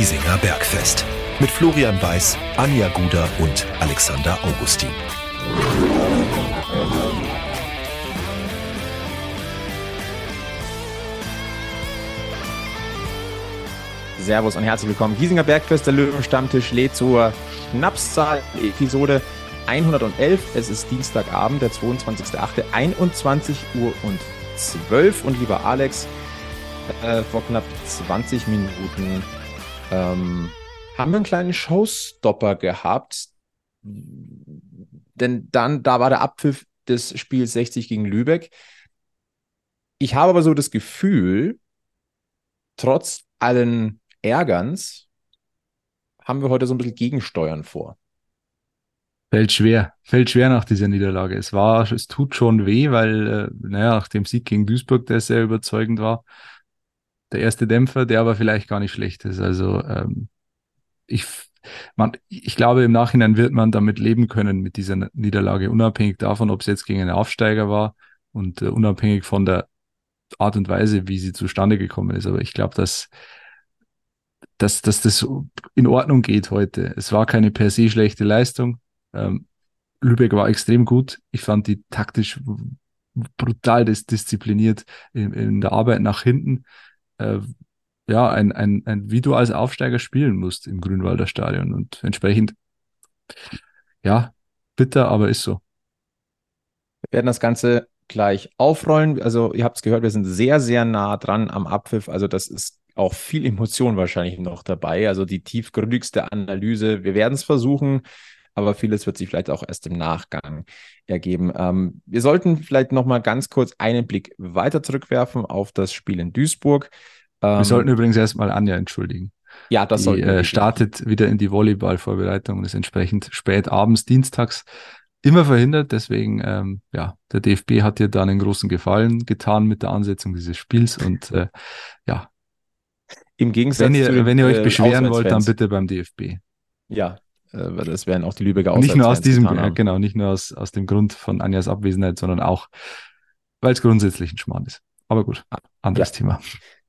Giesinger Bergfest. Mit Florian Weiß, Anja Guder und Alexander Augustin. Servus und herzlich willkommen. Giesinger Bergfest, der Löwenstammtisch lädt zur Schnapszahl Episode 111. Es ist Dienstagabend, der 22.08. 21 Uhr und 12. Und lieber Alex, äh, vor knapp 20 Minuten ähm, haben wir einen kleinen Showstopper gehabt. Denn dann, da war der Abpfiff des Spiels 60 gegen Lübeck. Ich habe aber so das Gefühl, trotz allen Ärgerns, haben wir heute so ein bisschen Gegensteuern vor. Fällt schwer, fällt schwer nach dieser Niederlage. Es war, es tut schon weh, weil, äh, naja, nach dem Sieg gegen Duisburg, der sehr überzeugend war, der erste Dämpfer, der aber vielleicht gar nicht schlecht ist. Also ähm, ich, man, ich glaube, im Nachhinein wird man damit leben können mit dieser Niederlage, unabhängig davon, ob es jetzt gegen einen Aufsteiger war und äh, unabhängig von der Art und Weise, wie sie zustande gekommen ist. Aber ich glaube, dass, dass, dass das in Ordnung geht heute. Es war keine per se schlechte Leistung. Ähm, Lübeck war extrem gut. Ich fand die taktisch brutal diszipliniert in, in der Arbeit nach hinten äh, ja, ein, ein, ein, wie du als Aufsteiger spielen musst im Grünwalder Stadion. Und entsprechend, ja, bitter, aber ist so. Wir werden das Ganze gleich aufrollen. Also, ihr habt es gehört, wir sind sehr, sehr nah dran am Abpfiff. Also, das ist auch viel Emotion wahrscheinlich noch dabei. Also, die tiefgründigste Analyse. Wir werden es versuchen aber vieles wird sich vielleicht auch erst im Nachgang ergeben. Ähm, wir sollten vielleicht noch mal ganz kurz einen Blick weiter zurückwerfen auf das Spiel in Duisburg. Ähm, wir sollten übrigens erstmal Anja entschuldigen. Ja, das soll. äh, startet wieder in die Volleyball-Vorbereitung und ist entsprechend spät abends, dienstags immer verhindert. Deswegen, ähm, ja, der DFB hat dir da einen großen Gefallen getan mit der Ansetzung dieses Spiels und äh, ja. Im Gegensatz wenn ihr, zu wenn ihr euch äh, beschweren wollt, dann bitte beim DFB. Ja, äh, das wären auch die Lübecker Nicht nur aus diesem, ja, genau, nicht nur aus, aus dem Grund von Anjas Abwesenheit, sondern auch, weil es grundsätzlich ein Schmarrn ist. Aber gut, ah, anderes ja. Thema.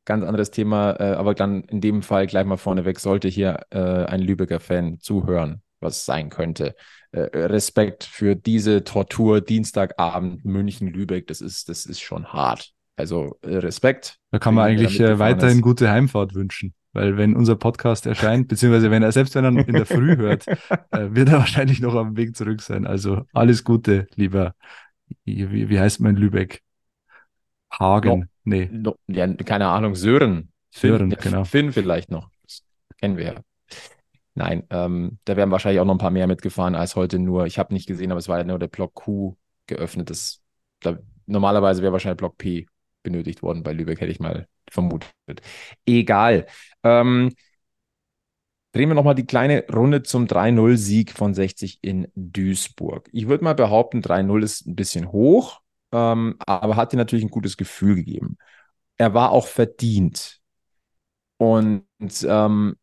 Ganz anderes Thema, äh, aber dann in dem Fall gleich mal vorneweg, sollte hier äh, ein Lübecker Fan zuhören, was sein könnte. Äh, Respekt für diese Tortur Dienstagabend München-Lübeck, das ist, das ist schon hart. Also äh, Respekt. Da kann man eigentlich äh, weiterhin ist. gute Heimfahrt wünschen. Weil wenn unser Podcast erscheint, beziehungsweise wenn er, selbst wenn er in der Früh hört, äh, wird er wahrscheinlich noch am Weg zurück sein. Also alles Gute, lieber, wie, wie heißt mein Lübeck? Hagen? No, nee. No, ja, keine Ahnung, Sören. Sören, Finn, genau. Finn vielleicht noch. Das kennen wir ja. Nein, ähm, da werden wahrscheinlich auch noch ein paar mehr mitgefahren als heute nur. Ich habe nicht gesehen, aber es war ja nur der Block Q geöffnet. Das, da, normalerweise wäre wahrscheinlich Block P benötigt worden bei Lübeck, hätte ich mal vermutet. Egal. Ähm, drehen wir nochmal die kleine Runde zum 3-0-Sieg von 60 in Duisburg. Ich würde mal behaupten, 3-0 ist ein bisschen hoch, ähm, aber hat dir natürlich ein gutes Gefühl gegeben. Er war auch verdient. Und ähm,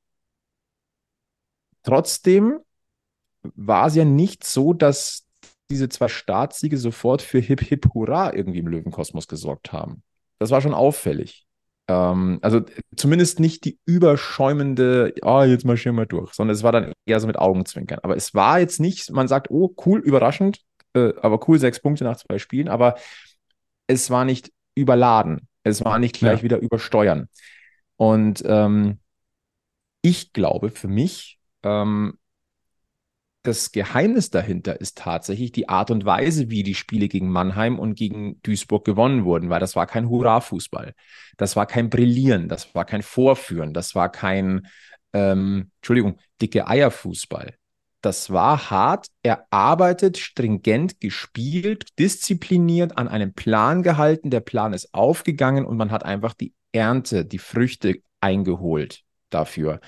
trotzdem war es ja nicht so, dass diese zwei Startsiege sofort für Hip Hip Hurra irgendwie im Löwenkosmos gesorgt haben. Das war schon auffällig. Ähm, also zumindest nicht die überschäumende, oh, jetzt marschieren wir durch, sondern es war dann eher so mit Augenzwinkern. Aber es war jetzt nicht, man sagt, oh, cool, überraschend, äh, aber cool, sechs Punkte nach zwei Spielen, aber es war nicht überladen. Es war nicht gleich ja. wieder übersteuern. Und ähm, ich glaube für mich, ähm, das Geheimnis dahinter ist tatsächlich die Art und Weise, wie die Spiele gegen Mannheim und gegen Duisburg gewonnen wurden, weil das war kein Hurra-Fußball. Das war kein Brillieren, das war kein Vorführen, das war kein, ähm, Entschuldigung, dicke Eierfußball. Das war hart, erarbeitet, stringent gespielt, diszipliniert, an einem Plan gehalten. Der Plan ist aufgegangen und man hat einfach die Ernte, die Früchte eingeholt dafür.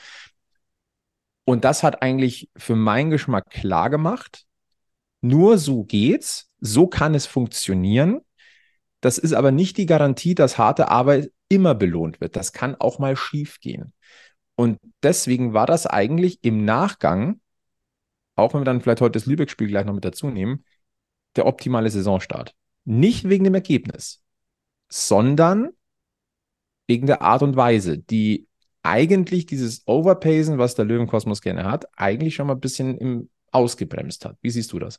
Und das hat eigentlich für meinen Geschmack klar gemacht. Nur so geht's, so kann es funktionieren. Das ist aber nicht die Garantie, dass harte Arbeit immer belohnt wird. Das kann auch mal schief gehen. Und deswegen war das eigentlich im Nachgang, auch wenn wir dann vielleicht heute das Lübeck-Spiel gleich noch mit dazu nehmen, der optimale Saisonstart. Nicht wegen dem Ergebnis, sondern wegen der Art und Weise, die eigentlich dieses Overpacen, was der Löwenkosmos gerne hat, eigentlich schon mal ein bisschen im ausgebremst hat. Wie siehst du das?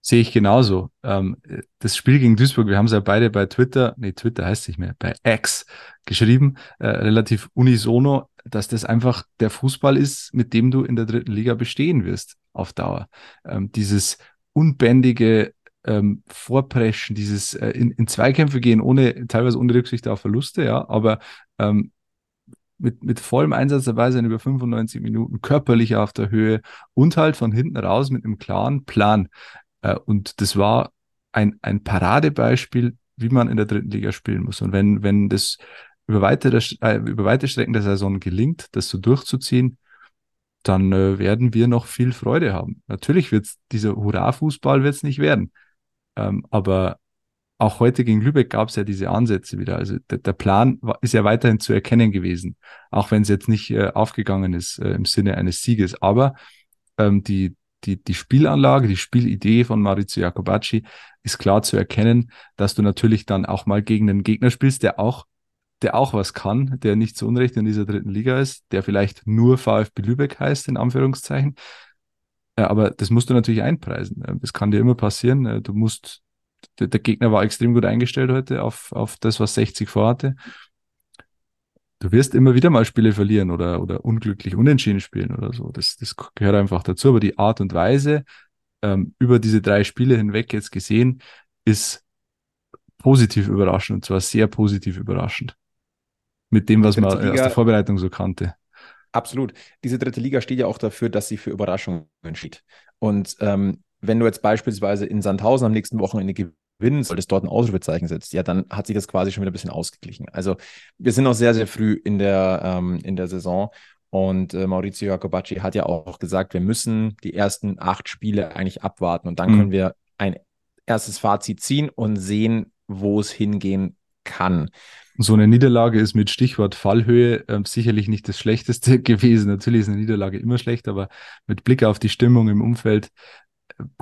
Sehe ich genauso. Ähm, das Spiel gegen Duisburg, wir haben es ja beide bei Twitter, nee, Twitter heißt es nicht mehr, bei X geschrieben, äh, relativ unisono, dass das einfach der Fußball ist, mit dem du in der dritten Liga bestehen wirst auf Dauer. Ähm, dieses unbändige ähm, Vorpreschen, dieses äh, in, in Zweikämpfe gehen, ohne teilweise ohne Rücksicht auf Verluste, ja, aber ähm, mit, mit vollem Einsatz dabei sein über 95 Minuten, körperlich auf der Höhe und halt von hinten raus mit einem klaren Plan. Äh, und das war ein, ein Paradebeispiel, wie man in der dritten Liga spielen muss. Und wenn, wenn das über weite, äh, über weite Strecken der Saison gelingt, das so durchzuziehen, dann äh, werden wir noch viel Freude haben. Natürlich wird dieser Hurra-Fußball wird's nicht werden. Ähm, aber auch heute gegen Lübeck gab es ja diese Ansätze wieder. Also der, der Plan war, ist ja weiterhin zu erkennen gewesen, auch wenn es jetzt nicht äh, aufgegangen ist äh, im Sinne eines Sieges. Aber ähm, die, die, die Spielanlage, die Spielidee von Maurizio Jacobacci ist klar zu erkennen, dass du natürlich dann auch mal gegen einen Gegner spielst, der auch, der auch was kann, der nicht zu Unrecht in dieser dritten Liga ist, der vielleicht nur VfB Lübeck heißt, in Anführungszeichen. Ja, aber das musst du natürlich einpreisen. Das kann dir immer passieren. Du musst, der, der Gegner war extrem gut eingestellt heute auf, auf das, was 60 vorhatte du wirst immer wieder mal Spiele verlieren oder, oder unglücklich unentschieden spielen oder so. Das, das gehört einfach dazu. Aber die Art und Weise ähm, über diese drei Spiele hinweg jetzt gesehen ist positiv überraschend und zwar sehr positiv überraschend. Mit dem, was man aus der Vorbereitung so kannte. Absolut. Diese dritte Liga steht ja auch dafür, dass sie für Überraschungen steht. Und ähm, wenn du jetzt beispielsweise in Sandhausen am nächsten Wochenende gewinnen solltest, dort ein Ausrufezeichen setzt, ja, dann hat sich das quasi schon wieder ein bisschen ausgeglichen. Also wir sind noch sehr, sehr früh in der, ähm, in der Saison und äh, Maurizio Jacobacci hat ja auch gesagt, wir müssen die ersten acht Spiele eigentlich abwarten und dann mhm. können wir ein erstes Fazit ziehen und sehen, wo es hingehen kann. So eine Niederlage ist mit Stichwort Fallhöhe äh, sicherlich nicht das Schlechteste gewesen. Natürlich ist eine Niederlage immer schlecht, aber mit Blick auf die Stimmung im Umfeld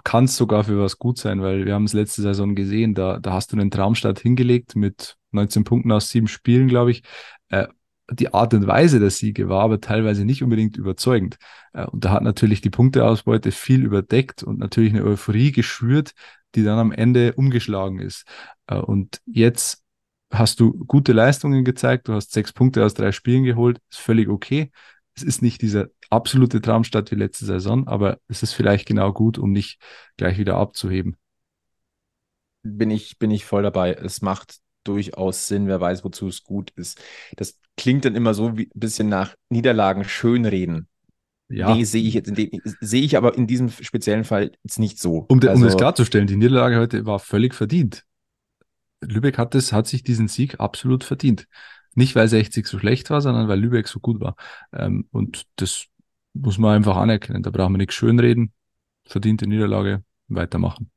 kann es sogar für was gut sein, weil wir haben es letzte Saison gesehen, da, da hast du einen Traumstart hingelegt mit 19 Punkten aus sieben Spielen, glaube ich. Äh, die Art und Weise der Siege war aber teilweise nicht unbedingt überzeugend. Äh, und da hat natürlich die Punkteausbeute viel überdeckt und natürlich eine Euphorie geschürt, die dann am Ende umgeschlagen ist. Äh, und jetzt hast du gute Leistungen gezeigt, du hast sechs Punkte aus drei Spielen geholt, ist völlig okay es ist nicht dieser absolute Traumstart wie letzte Saison, aber es ist vielleicht genau gut, um nicht gleich wieder abzuheben. Bin ich, bin ich voll dabei. Es macht durchaus Sinn, wer weiß, wozu es gut ist. Das klingt dann immer so wie ein bisschen nach Niederlagen schönreden. Ja. Nee, sehe ich jetzt sehe ich aber in diesem speziellen Fall jetzt nicht so. Um, de, also, um das klarzustellen, die Niederlage heute war völlig verdient. Lübeck hat, das, hat sich diesen Sieg absolut verdient. Nicht, weil 60 so schlecht war, sondern weil Lübeck so gut war. Ähm, und das muss man einfach anerkennen. Da brauchen wir nichts schönreden. Verdiente Niederlage, weitermachen.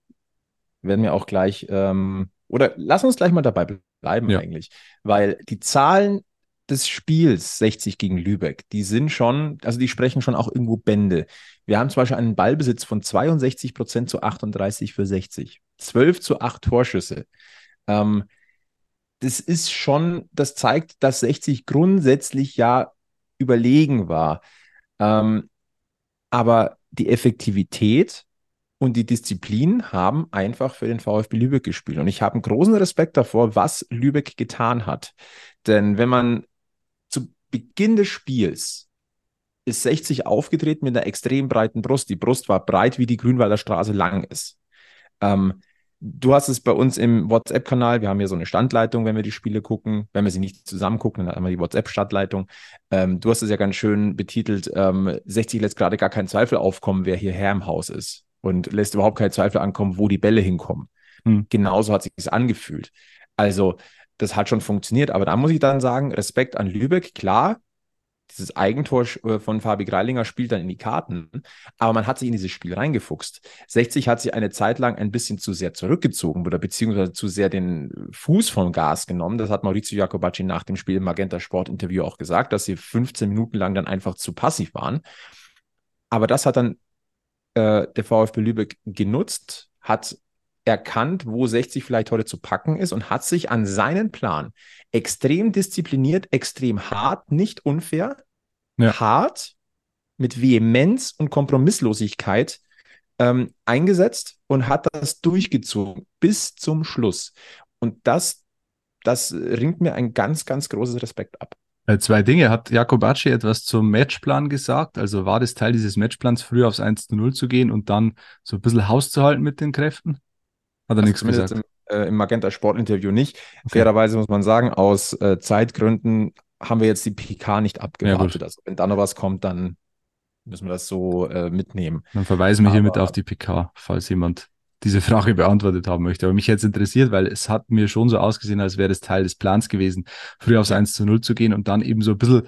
Werden wir auch gleich, ähm, oder lass uns gleich mal dabei bleiben ja. eigentlich. Weil die Zahlen des Spiels 60 gegen Lübeck, die sind schon, also die sprechen schon auch irgendwo Bände. Wir haben zum Beispiel einen Ballbesitz von 62 Prozent zu 38 für 60. 12 zu 8 Torschüsse. Ähm, das ist schon, das zeigt, dass 60 grundsätzlich ja überlegen war. Ähm, aber die Effektivität und die Disziplin haben einfach für den VfB Lübeck gespielt. Und ich habe einen großen Respekt davor, was Lübeck getan hat. Denn wenn man zu Beginn des Spiels ist 60 aufgetreten mit einer extrem breiten Brust. Die Brust war breit, wie die Grünwalder Straße lang ist. Ähm, Du hast es bei uns im WhatsApp-Kanal. Wir haben hier so eine Standleitung, wenn wir die Spiele gucken. Wenn wir sie nicht zusammen gucken, dann haben wir die WhatsApp-Standleitung. Ähm, du hast es ja ganz schön betitelt. Ähm, 60 lässt gerade gar keinen Zweifel aufkommen, wer hierher im Haus ist. Und lässt überhaupt keinen Zweifel ankommen, wo die Bälle hinkommen. Hm. Genauso hat sich das angefühlt. Also, das hat schon funktioniert. Aber da muss ich dann sagen, Respekt an Lübeck. Klar, dieses Eigentor äh, von Fabi Greilinger spielt dann in die Karten, aber man hat sich in dieses Spiel reingefuchst. 60 hat sich eine Zeit lang ein bisschen zu sehr zurückgezogen oder beziehungsweise zu sehr den Fuß vom Gas genommen. Das hat Maurizio Jacobacci nach dem Spiel im Magenta Sport Interview auch gesagt, dass sie 15 Minuten lang dann einfach zu passiv waren. Aber das hat dann äh, der VfB Lübeck genutzt, hat erkannt, wo 60 vielleicht heute zu packen ist und hat sich an seinen Plan extrem diszipliniert, extrem hart, nicht unfair, ja. hart, mit Vehemenz und Kompromisslosigkeit ähm, eingesetzt und hat das durchgezogen bis zum Schluss. Und das, das ringt mir ein ganz, ganz großes Respekt ab. Äh, zwei Dinge. Hat Jakobacci etwas zum Matchplan gesagt? Also war das Teil dieses Matchplans, früher aufs 1 zu 0 zu gehen und dann so ein bisschen Haus zu halten mit den Kräften? Hat er also nichts gesagt? Im, äh, im Magenta Sportinterview nicht. Okay. Fairerweise muss man sagen, aus äh, Zeitgründen haben wir jetzt die PK nicht abgewartet. Ja, also wenn da noch was kommt, dann müssen wir das so äh, mitnehmen. Dann verweisen wir hiermit auf die PK, falls jemand diese Frage beantwortet haben möchte. Aber mich jetzt interessiert, weil es hat mir schon so ausgesehen, als wäre das Teil des Plans gewesen, früher aufs 1 zu 0 zu gehen und dann eben so ein bisschen,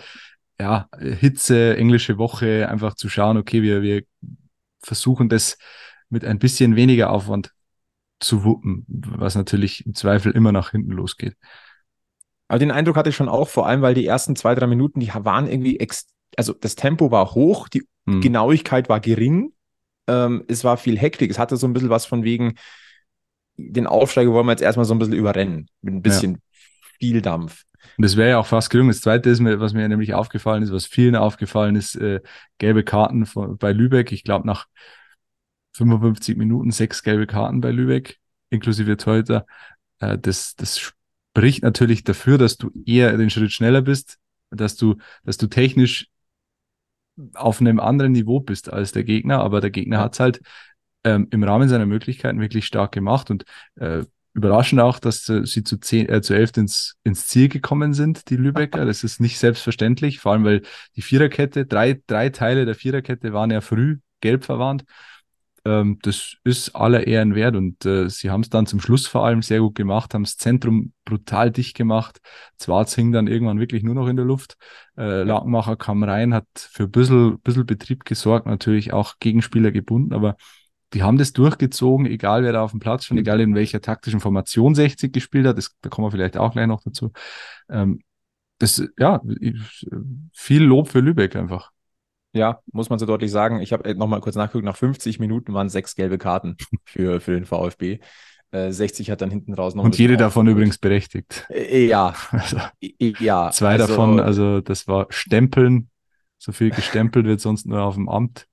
ja, Hitze, englische Woche, einfach zu schauen, okay, wir, wir versuchen das mit ein bisschen weniger Aufwand zu wuppen, was natürlich im Zweifel immer nach hinten losgeht. Aber den Eindruck hatte ich schon auch, vor allem, weil die ersten zwei, drei Minuten, die waren irgendwie, ex also das Tempo war hoch, die hm. Genauigkeit war gering ähm, es war viel Hektik. Es hatte so ein bisschen was von wegen, den Aufsteiger wollen wir jetzt erstmal so ein bisschen überrennen. Mit ein bisschen ja. viel Dampf. Und das wäre ja auch fast gelungen. Das zweite ist mir, was mir nämlich aufgefallen ist, was vielen aufgefallen ist, äh, gelbe Karten von, bei Lübeck. Ich glaube, nach 55 Minuten sechs gelbe Karten bei Lübeck, inklusive Torhüter. Äh, das, das spricht natürlich dafür, dass du eher den Schritt schneller bist, dass du, dass du technisch auf einem anderen Niveau bist als der Gegner, aber der Gegner hat es halt ähm, im Rahmen seiner Möglichkeiten wirklich stark gemacht und äh, überraschend auch, dass äh, sie zu, zehn, äh, zu elf ins, ins Ziel gekommen sind, die Lübecker. Das ist nicht selbstverständlich, vor allem weil die Viererkette, drei, drei Teile der Viererkette waren ja früh gelb verwarnt. Ähm, das ist aller Ehren wert und äh, sie haben es dann zum Schluss vor allem sehr gut gemacht, haben das Zentrum brutal dicht gemacht. Zwarz hing dann irgendwann wirklich nur noch in der Luft. Äh, Lakenmacher kam rein, hat für ein bisschen, bisschen Betrieb gesorgt, natürlich auch Gegenspieler gebunden, aber die haben das durchgezogen, egal wer da auf dem Platz stand, egal in welcher taktischen Formation 60 gespielt hat, das, da kommen wir vielleicht auch gleich noch dazu. Ähm, das, ja, viel Lob für Lübeck einfach. Ja, muss man so deutlich sagen. Ich habe nochmal kurz nachgeguckt, nach 50 Minuten waren sechs gelbe Karten für, für den VfB. Äh, 60 hat dann hinten raus noch. Und jede davon übrigens berechtigt. Äh, ja. Also, ja. Zwei also, davon, also das war Stempeln. So viel gestempelt wird sonst nur auf dem Amt.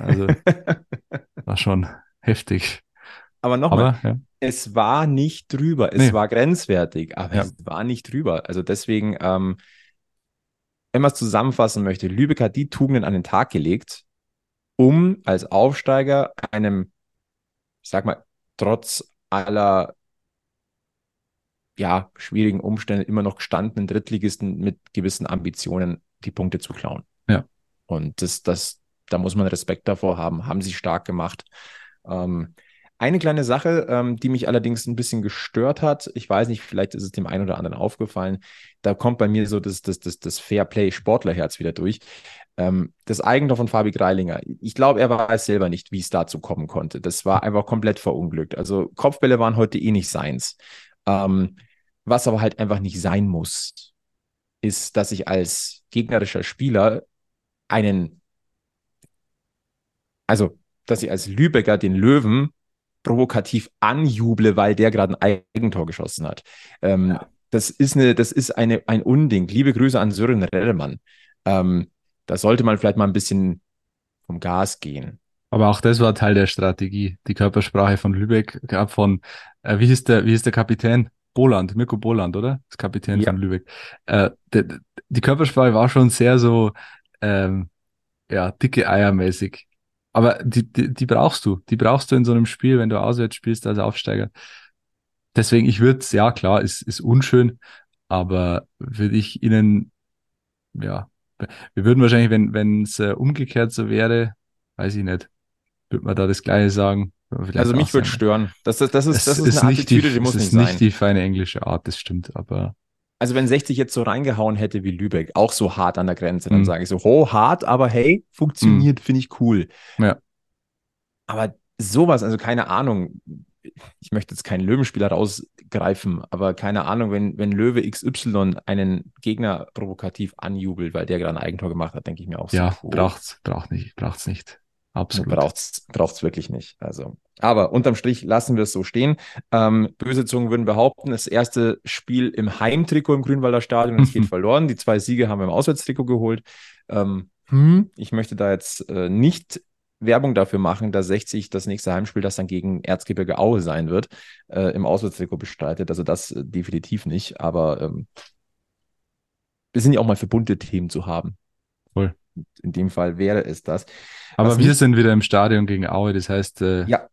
Also war schon heftig. Aber nochmal, ja. es war nicht drüber. Es nee. war grenzwertig, aber ja. es war nicht drüber. Also deswegen, ähm, wenn man es zusammenfassen möchte, Lübeck hat die Tugenden an den Tag gelegt, um als Aufsteiger einem, ich sag mal, trotz aller ja, schwierigen Umstände immer noch gestandenen Drittligisten mit gewissen Ambitionen die Punkte zu klauen. Ja. Und das, das, da muss man Respekt davor haben, haben sie stark gemacht. Ähm, eine kleine Sache, ähm, die mich allerdings ein bisschen gestört hat, ich weiß nicht, vielleicht ist es dem einen oder anderen aufgefallen, da kommt bei mir so das, das, das, das Fairplay-Sportlerherz wieder durch. Ähm, das Eigentor von Fabi Greilinger. Ich glaube, er weiß selber nicht, wie es dazu kommen konnte. Das war einfach komplett verunglückt. Also Kopfbälle waren heute eh nicht seins. Ähm, was aber halt einfach nicht sein muss, ist, dass ich als gegnerischer Spieler einen, also dass ich als Lübecker den Löwen provokativ anjuble, weil der gerade ein Eigentor geschossen hat. Ähm, ja. Das ist eine, das ist eine, ein Unding. Liebe Grüße an Sören Reddemann. Ähm, da sollte man vielleicht mal ein bisschen vom Gas gehen. Aber auch das war Teil der Strategie. Die Körpersprache von Lübeck gab von, äh, wie hieß der, wie hieß der Kapitän? Boland, Mirko Boland, oder? Das Kapitän ja. von Lübeck. Äh, die, die Körpersprache war schon sehr so, ähm, ja, dicke Eiermäßig. Aber die, die, die brauchst du. Die brauchst du in so einem Spiel, wenn du auswärts spielst als Aufsteiger. Deswegen, ich würde ja klar, ist, ist unschön, aber würde ich ihnen, ja, wir würden wahrscheinlich, wenn wenn es äh, umgekehrt so wäre, weiß ich nicht, würde man da das Gleiche sagen. Also mich würde stören. Das, das, das ist, das ist, ist eine Attitüde, die, die muss nicht sein. Das ist nicht die feine englische Art, das stimmt, aber also wenn 60 jetzt so reingehauen hätte wie Lübeck, auch so hart an der Grenze, dann mhm. sage ich so, oh, hart, aber hey, funktioniert, mhm. finde ich cool. Ja. Aber sowas, also keine Ahnung, ich möchte jetzt keinen Löwenspieler rausgreifen, aber keine Ahnung, wenn, wenn Löwe XY einen Gegner provokativ anjubelt, weil der gerade ein Eigentor gemacht hat, denke ich mir auch so. Ja, cool. braucht's, braucht nicht, braucht's nicht. Absolut. Braucht's, braucht's wirklich nicht. Also Aber unterm Strich lassen wir es so stehen. Ähm, böse Zungen würden behaupten, das erste Spiel im Heimtrikot im Grünwalder Stadion, es geht verloren. Die zwei Siege haben wir im Auswärtstrikot geholt. Ähm, hm, ich möchte da jetzt äh, nicht Werbung dafür machen, dass 60 das nächste Heimspiel, das dann gegen Erzgebirge Aue sein wird, äh, im Auswärtstrikot bestreitet. Also das äh, definitiv nicht. Aber ähm, wir sind ja auch mal verbundene Themen zu haben. Voll. In dem Fall wäre es das. Aber Was wir sind wieder im Stadion gegen Aue, das heißt, äh, Ja.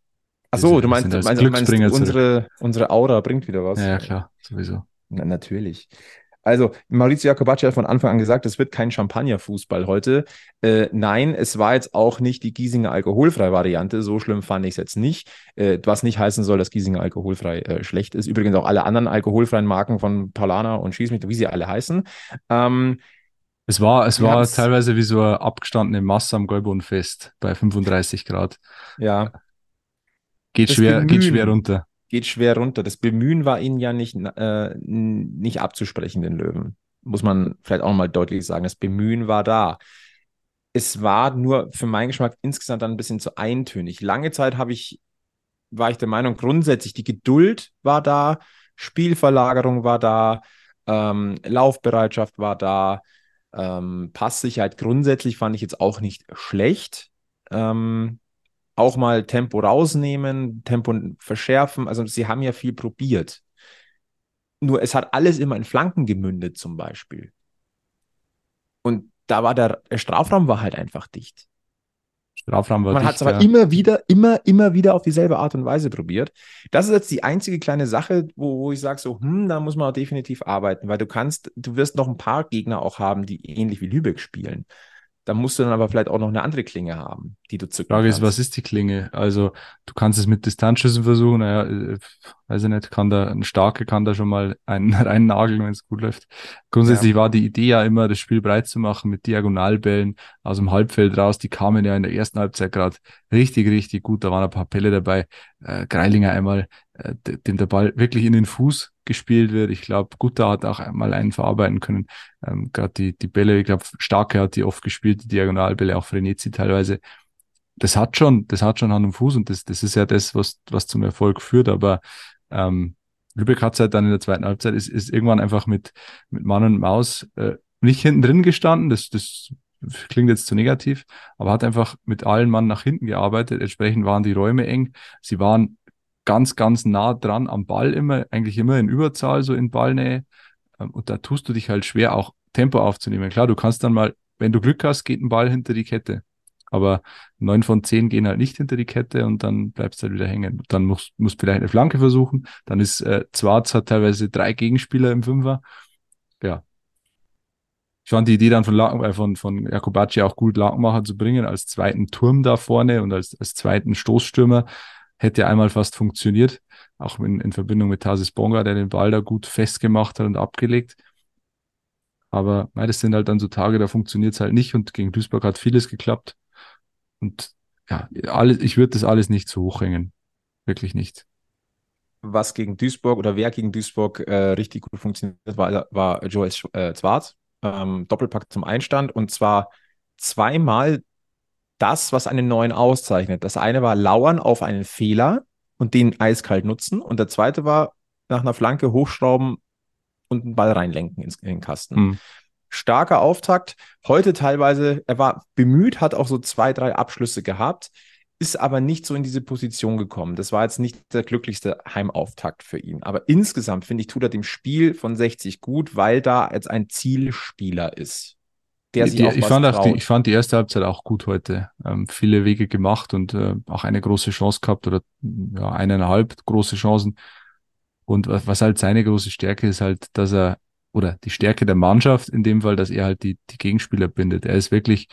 Ach so, du meinst, meinst, meinst unsere, unsere Aura bringt wieder was. ja, klar, sowieso. Na, natürlich. Also, Maurizio Jacobacci hat von Anfang an gesagt, es wird kein Champagnerfußball heute. Äh, nein, es war jetzt auch nicht die Giesinger alkoholfrei Variante. So schlimm fand ich es jetzt nicht. Äh, was nicht heißen soll, dass Giesinger alkoholfrei äh, schlecht ist. Übrigens auch alle anderen alkoholfreien Marken von Paulana und Schieß mich, wie sie alle heißen. Ähm, Es war, es war teilweise wie so eine abgestandene Masse am Gäubodenfest bei 35 Grad. ja, Geht Das schwer, geht Bemühen. schwer runter. geht schwer runter. Das Bemühen war ihnen ja nicht, äh, nicht abzusprechen, den Löwen. Muss man vielleicht auch mal deutlich sagen. Das Bemühen war da. Es war nur für meinen Geschmack insgesamt dann ein bisschen zu eintönig. Lange Zeit habe ich, war ich der Meinung, grundsätzlich die Geduld war da, Spielverlagerung war da, ähm, Laufbereitschaft war da, ähm, Passsicherheit grundsätzlich fand ich jetzt auch nicht schlecht. Ähm, auch mal Tempo rausnehmen, Tempo verschärfen. Also sie haben ja viel probiert. Nur es hat alles immer in Flanken gemündet zum Beispiel. Und da war der, der Strafraum war halt einfach dicht. Strafraum war Man hat es aber ja. immer wieder, immer, immer wieder auf dieselbe Art und Weise probiert. Das ist jetzt die einzige kleine Sache, wo, wo ich sage so, hm, da muss man auch definitiv arbeiten, weil du kannst, du wirst noch ein paar Gegner auch haben, die ähnlich wie Lübeck spielen. Da musst du dann aber vielleicht auch noch eine andere Klinge haben, die du zücken Frage ist, kannst. was ist die Klinge? Also, du kannst es mit Distanzschüssen versuchen, naja, äh, weiß ich nicht, kann da, ein Starke kann da schon mal einen reinnageln, wenn es gut läuft. Grundsätzlich war die Idee ja immer, das Spiel breit zu machen mit Diagonalbällen aus dem Halbfeld raus. Die kamen ja in der ersten Halbzeit gerade richtig, richtig gut. Da waren ein paar Pelle dabei. Äh, Greilinger einmal, äh, de- dem der Ball wirklich in den Fuß gespielt wird. Ich glaube, Gutter hat auch einmal einen verarbeiten können. Ähm, gerade die, die Bälle, ich glaube, Starke hat die oft gespielt, die Diagonalbälle, auch Frenetzi teilweise das hat schon, das hat schon Hand und Fuß und das, das ist ja das, was, was zum Erfolg führt. Aber ähm, Lübeck hat halt dann in der zweiten Halbzeit ist, ist irgendwann einfach mit, mit Mann und Maus äh, nicht hinten drin gestanden. Das, das klingt jetzt zu negativ, aber hat einfach mit allen Mann nach hinten gearbeitet. Entsprechend waren die Räume eng. Sie waren ganz, ganz nah dran am Ball immer, eigentlich immer in Überzahl, so in Ballnähe. Ähm, Und da tust du dich halt schwer, auch Tempo aufzunehmen. Klar, du kannst dann mal, wenn du Glück hast, geht ein Ball hinter die Kette. Aber neun von zehn gehen halt nicht hinter die Kette und dann bleibst du halt wieder hängen. Dann musst du vielleicht eine Flanke versuchen. Dann ist äh, Zwarz hat teilweise drei Gegenspieler im Fünfer. Ja. Ich fand die Idee dann von, Laken, äh, von, von Jakobacci auch gut, Lakenmacher zu bringen, als zweiten Turm da vorne und als, als zweiten Stoßstürmer. Hätte einmal fast funktioniert. Auch in, in Verbindung mit Tasis Bonga, der den Ball da gut festgemacht hat und abgelegt. Aber nein, das sind halt dann so Tage, da funktioniert es halt nicht und gegen Duisburg hat vieles geklappt. Und ja, alles, ich würde das alles nicht zu hoch hängen. Wirklich nicht. was gegen Duisburg oder wer gegen Duisburg äh, richtig gut funktioniert war, war Joel äh, Zwarz. Ähm, Doppelpack zum Einstand und zwar zweimal das, was einen neuen auszeichnet. Das eine war Lauern auf einen Fehler und den eiskalt nutzen und der zweite war nach einer Flanke hochschrauben und einen Ball reinlenken ins, in den Kasten. Hm. Starker Auftakt. Heute teilweise, er war bemüht, hat auch so zwei, drei Abschlüsse gehabt, ist aber nicht so in diese Position gekommen. Das war jetzt nicht der glücklichste Heimauftakt für ihn. Aber insgesamt, finde ich, tut er dem Spiel von 60 gut, weil da jetzt ein Zielspieler ist. Der sich Die, auch ich, fand auch die, traut. ich fand die erste Halbzeit auch gut heute. Ähm, viele Wege gemacht und äh, auch eine große Chance gehabt oder ja, eineinhalb große Chancen. Und was, was halt seine große Stärke ist halt, dass er, oder die Stärke der Mannschaft in dem Fall, dass er halt die, die Gegenspieler bindet. Er ist wirklich,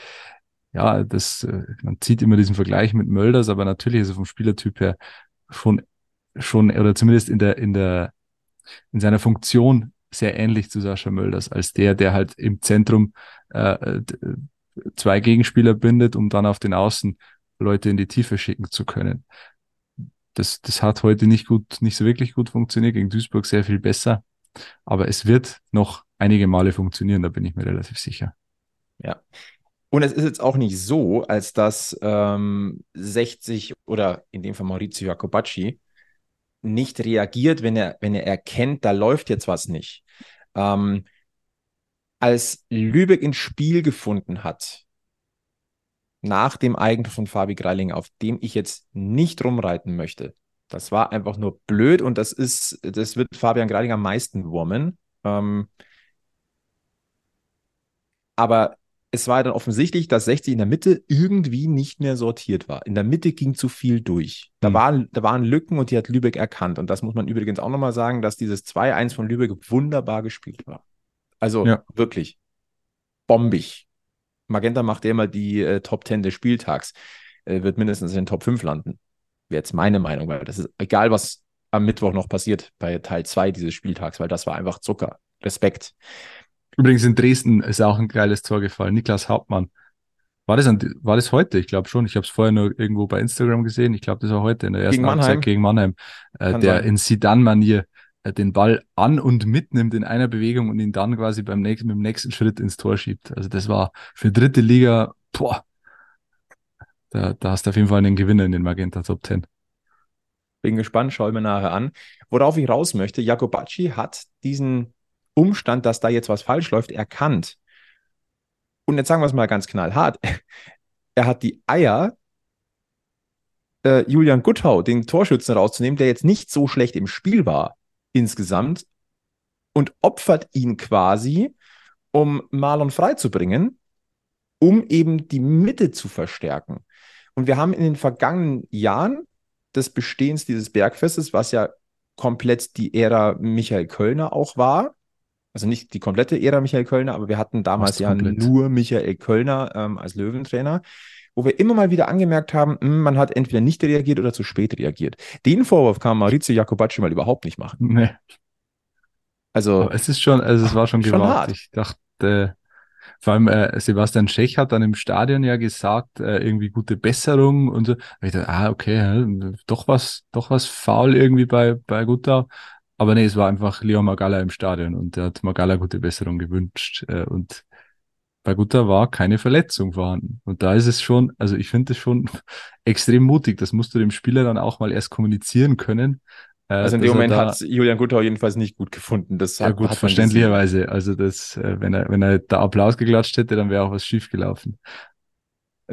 ja, das, äh, man zieht immer diesen Vergleich mit Mölders, aber natürlich ist er vom Spielertyp her schon, schon, oder zumindest in der, in der, in seiner Funktion sehr ähnlich zu Sascha Mölders, als der, der halt im Zentrum äh, zwei Gegenspieler bindet, um dann auf den Außen Leute in die Tiefe schicken zu können. Das, das hat heute nicht gut, nicht so wirklich gut funktioniert, gegen Duisburg sehr viel besser. Aber es wird noch einige Male funktionieren, da bin ich mir relativ sicher. Ja. Und es ist jetzt auch nicht so, als dass ähm, 60 oder in dem Fall Maurizio Jacobacci nicht reagiert, wenn er, wenn er erkennt, da läuft jetzt was nicht. Ähm, als Lübeck ins Spiel gefunden hat, nach dem Eigentor von Fabi Greiling, auf dem ich jetzt nicht rumreiten möchte, das war einfach nur blöd und das ist, das wird Fabian Greiling am meisten wurmen. Ähm, aber es war dann offensichtlich, dass 60 in der Mitte irgendwie nicht mehr sortiert war. In der Mitte ging zu viel durch. Da, mhm. waren, da waren Lücken und die hat Lübeck erkannt. Und das muss man übrigens auch nochmal sagen, dass dieses 2-1 von Lübeck wunderbar gespielt war. Also ja. wirklich bombig. Magenta macht ja immer die äh, Top 10 des Spieltags. Äh, wird mindestens in den Top 5 landen. Wäre jetzt meine Meinung, weil das ist egal, was am Mittwoch noch passiert bei Teil 2 dieses Spieltags, weil das war einfach Zucker. Respekt. Übrigens in Dresden ist auch ein geiles Tor gefallen. Niklas Hauptmann. War das, an, war das heute? Ich glaube schon. Ich habe es vorher nur irgendwo bei Instagram gesehen. Ich glaube, das war heute in der ersten gegen Halbzeit gegen Mannheim. Äh, der sein. in Sidan-Manier äh, den Ball an und mitnimmt in einer Bewegung und ihn dann quasi beim nächsten, mit dem nächsten Schritt ins Tor schiebt. Also das war für dritte Liga, boah, da, da hast du auf jeden Fall einen Gewinner in den Magenta Top 10. Bin gespannt, schau mir nachher an. Worauf ich raus möchte, Jakobacci hat diesen Umstand, dass da jetzt was falsch läuft, erkannt. Und jetzt sagen wir es mal ganz knallhart. Er hat die Eier, äh, Julian Guttau, den Torschützen rauszunehmen, der jetzt nicht so schlecht im Spiel war insgesamt und opfert ihn quasi, um Marlon freizubringen, um eben die Mitte zu verstärken. Und wir haben in den vergangenen Jahren des Bestehens dieses Bergfestes, was ja komplett die Ära Michael Kölner auch war, also nicht die komplette Ära Michael Kölner, aber wir hatten damals ja nur Michael Kölner ähm, als Löwentrainer, wo wir immer mal wieder angemerkt haben, mh, hm, man hat entweder nicht reagiert oder zu spät reagiert. Den Vorwurf kann Maurizio Jacobacci mal überhaupt nicht machen. Nee. Also aber es ist schon, also es war schon, gewagt. Ich dachte, vor allem äh, Sebastian Schech hat dann im Stadion ja gesagt, äh, irgendwie gute Besserung und so. ich dachte, ah, okay, doch was, doch was faul irgendwie bei, bei Gutau. Aber nee, es war einfach Leon Magala im Stadion und der hat Magala gute Besserung gewünscht. Äh, und bei Gutta war keine Verletzung vorhanden. Und da ist es schon, also ich finde es schon extrem mutig. Das musst du dem Spieler dann auch mal erst kommunizieren können. Äh, also in dem Moment hat Julian Guttau jedenfalls nicht gut gefunden. Das ja, gut, hat verständlicherweise. Also das, äh, wenn er, wenn er da Applaus geklatscht hätte, dann wäre auch was schief gelaufen.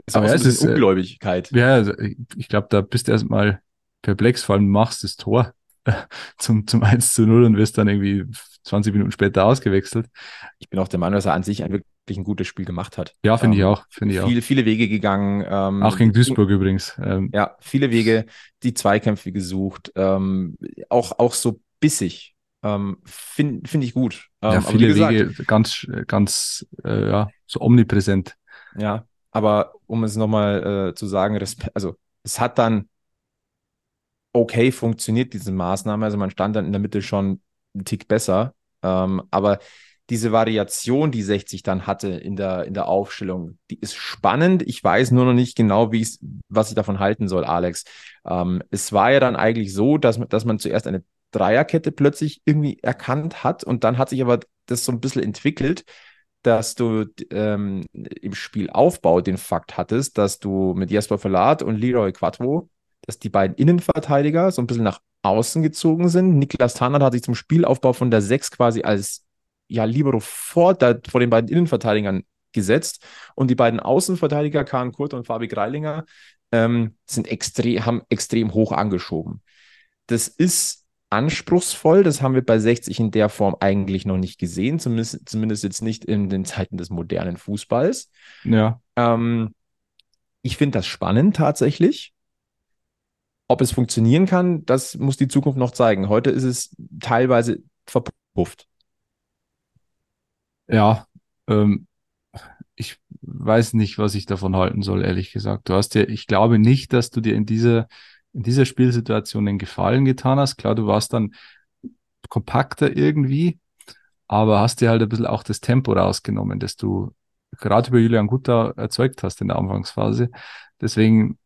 Das Aber ja, es ist Ungläubigkeit. Ja, also ich, ich glaube, da bist du erstmal perplex, vor allem machst das Tor zum, zum 1 zu 0 und wirst dann irgendwie 20 Minuten später ausgewechselt. Ich bin auch der Meinung, dass er an sich ein wirklich ein gutes Spiel gemacht hat. Ja, finde ähm, ich auch. Finde ich viele, auch. viele Wege gegangen. Ähm, auch gegen Duisburg übrigens. Ähm, ja, viele Wege, die Zweikämpfe gesucht. Ähm, auch, auch so bissig. Ähm, finde find ich gut. Ähm, ja, viele gesagt, Wege ganz, ganz, äh, ja, so omnipräsent. Ja, aber um es nochmal äh, zu sagen, also es hat dann okay funktioniert, diese Maßnahme. Also man stand dann in der Mitte schon einen Tick besser. Ähm, aber diese Variation, die 60 dann hatte in der, in der Aufstellung, die ist spannend. Ich weiß nur noch nicht genau, wie ich, was ich davon halten soll, Alex. Ähm, es war ja dann eigentlich so, dass, dass man zuerst eine Dreierkette plötzlich irgendwie erkannt hat und dann hat sich aber das so ein bisschen entwickelt, dass du ähm, im Spielaufbau den Fakt hattest, dass du mit Jesper Verlat und Leroy Quattro dass die beiden Innenverteidiger so ein bisschen nach außen gezogen sind. Niklas Tarnert hat sich zum Spielaufbau von der 6 quasi als ja, Libero vor, der, vor den beiden Innenverteidigern gesetzt. Und die beiden Außenverteidiger, Kahn Kurt und Fabi Greilinger, ähm, sind extrem, haben extrem hoch angeschoben. Das ist anspruchsvoll, das haben wir bei 60 in der Form eigentlich noch nicht gesehen, zumindest, zumindest jetzt nicht in den Zeiten des modernen Fußballs. Ja. Ähm, ich finde das spannend tatsächlich. Ob es funktionieren kann, das muss die Zukunft noch zeigen. Heute ist es teilweise verpufft. Ja, ähm, ich weiß nicht, was ich davon halten soll, ehrlich gesagt. Du hast ja, ich glaube nicht, dass du dir in dieser, in dieser Spielsituation den Gefallen getan hast. Klar, du warst dann kompakter irgendwie, aber hast dir halt ein bisschen auch das Tempo rausgenommen, das du gerade über Julian Gutter erzeugt hast in der Anfangsphase. Deswegen,